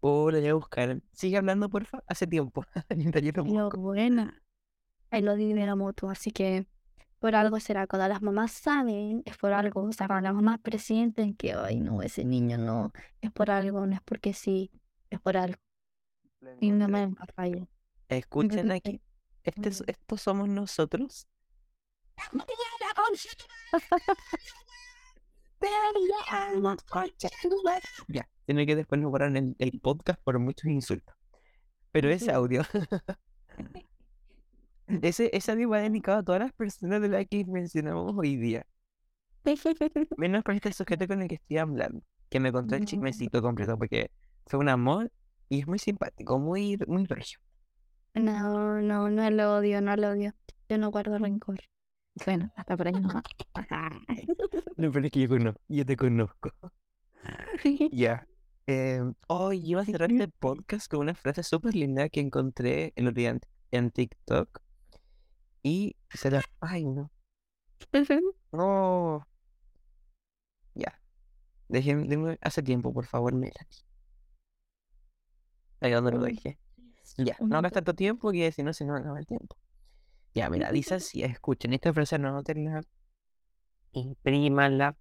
Oh, lo voy a buscar. Sigue hablando, porfa. Hace tiempo. Lo buena. Ahí lo di de la moto, así que por algo será. Cuando las mamás saben, es por algo. O sea, cuando las mamás presienten que, ay, no, ese niño no, es por algo, no es porque sí, es por algo. Y no me falla. Escuchen aquí. Este, estos somos nosotros. Ya, tiene que después nos borrar el, el podcast por muchos insultos. Pero ese audio. ese, ese audio va dedicado a todas las personas de las que mencionamos hoy día. Menos para este sujeto con el que estoy hablando. Que me contó el chismecito completo porque fue un amor y es muy simpático, muy, muy regio. No, no, no lo odio, no lo odio. Yo no guardo rencor. Bueno, hasta por ahí no. No, pero es que yo conozco, yo te conozco. Ya. Em, hoy iba a cerrar este podcast con una frase súper linda que encontré en, en, en TikTok. Y se la... Ay, no. No. Ya. Déjenme hace tiempo, por favor, Melanie. Ahí donde lo dejé. Ya, no hagas tanto tiempo que si no se nos acaba el tiempo. Ya, mira, dice así, escuchen, esta frase no notenla, imprímanla,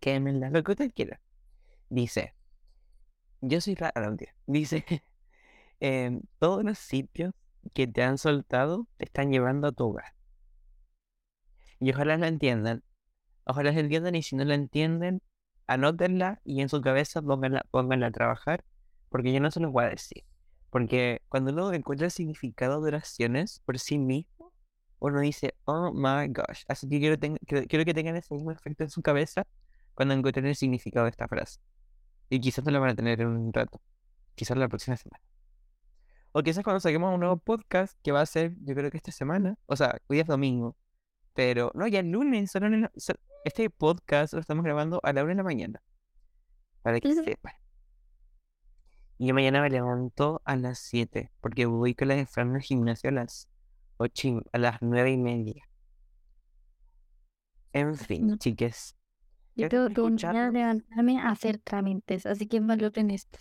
quémenla, lo que usted quiera. Dice, yo soy rara, Dice, eh, todos los sitios que te han soltado te están llevando a tu hogar. Y ojalá lo entiendan. Ojalá lo entiendan y si no lo entienden, anótenla y en su cabeza pónganla, pónganla a trabajar porque yo no se los voy a decir. Porque cuando uno encuentra el significado de oraciones por sí mismo, uno dice, oh my gosh. Así que quiero, quiero que tengan ese mismo efecto en su cabeza cuando encuentren el significado de esta frase. Y quizás no lo van a tener en un rato. Quizás la próxima semana. O quizás cuando saquemos un nuevo podcast que va a ser, yo creo que esta semana. O sea, hoy es domingo. Pero, no, ya el lunes. este podcast lo estamos grabando a la una de la mañana. Para que sepan. Y yo mañana me levanto a las 7, porque voy con la de Fran al gimnasio a las 8, a las 9 y media. En fin, chiques. Yo tengo que levantarme a hacer trámites, así que valoren esto.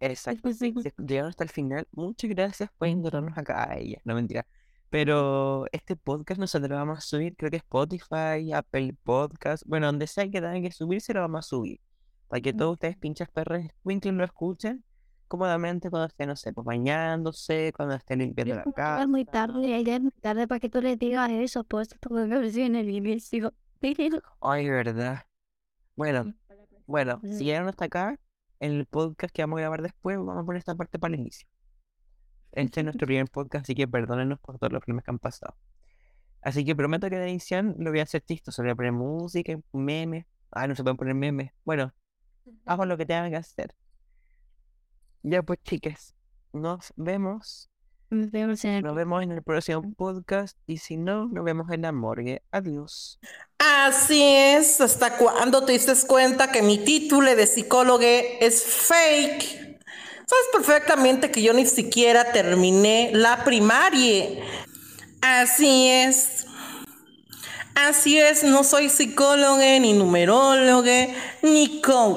Exacto, sí, llegaron hasta el final. Muchas gracias por indorarnos acá a ella, no mentira. Pero este podcast nosotros lo vamos a subir, creo que Spotify, Apple Podcast, bueno, donde sea que tengan que subirse lo vamos a subir. Para que todos ustedes pinchas perros Winkler lo escuchen cómodamente cuando estén, no sé, pues bañándose, cuando estén limpiando la casa. Es muy tarde, ya es muy tarde para que tú le digas eso, pues esto que en el inicio. Ay, verdad. Bueno, bueno, si llegaron hasta acá, en el podcast que vamos a grabar después, vamos a poner esta parte para el inicio. Este es nuestro primer podcast, así que perdónenos por todos los problemas que han pasado. Así que prometo que la edición lo voy a hacer listo. Se voy a poner música, memes. Ah, no se pueden poner memes. Bueno, hago lo que tengan que hacer. Ya pues, chicas, nos vemos. Nos vemos en el, nos vemos en el próximo podcast y si no, nos vemos en la morgue. Adiós. Así es. ¿Hasta cuándo te diste cuenta que mi título de psicólogo es fake? Sabes perfectamente que yo ni siquiera terminé la primaria. Así es. Así es, no soy psicólogo, ni numerólogo, ni coach.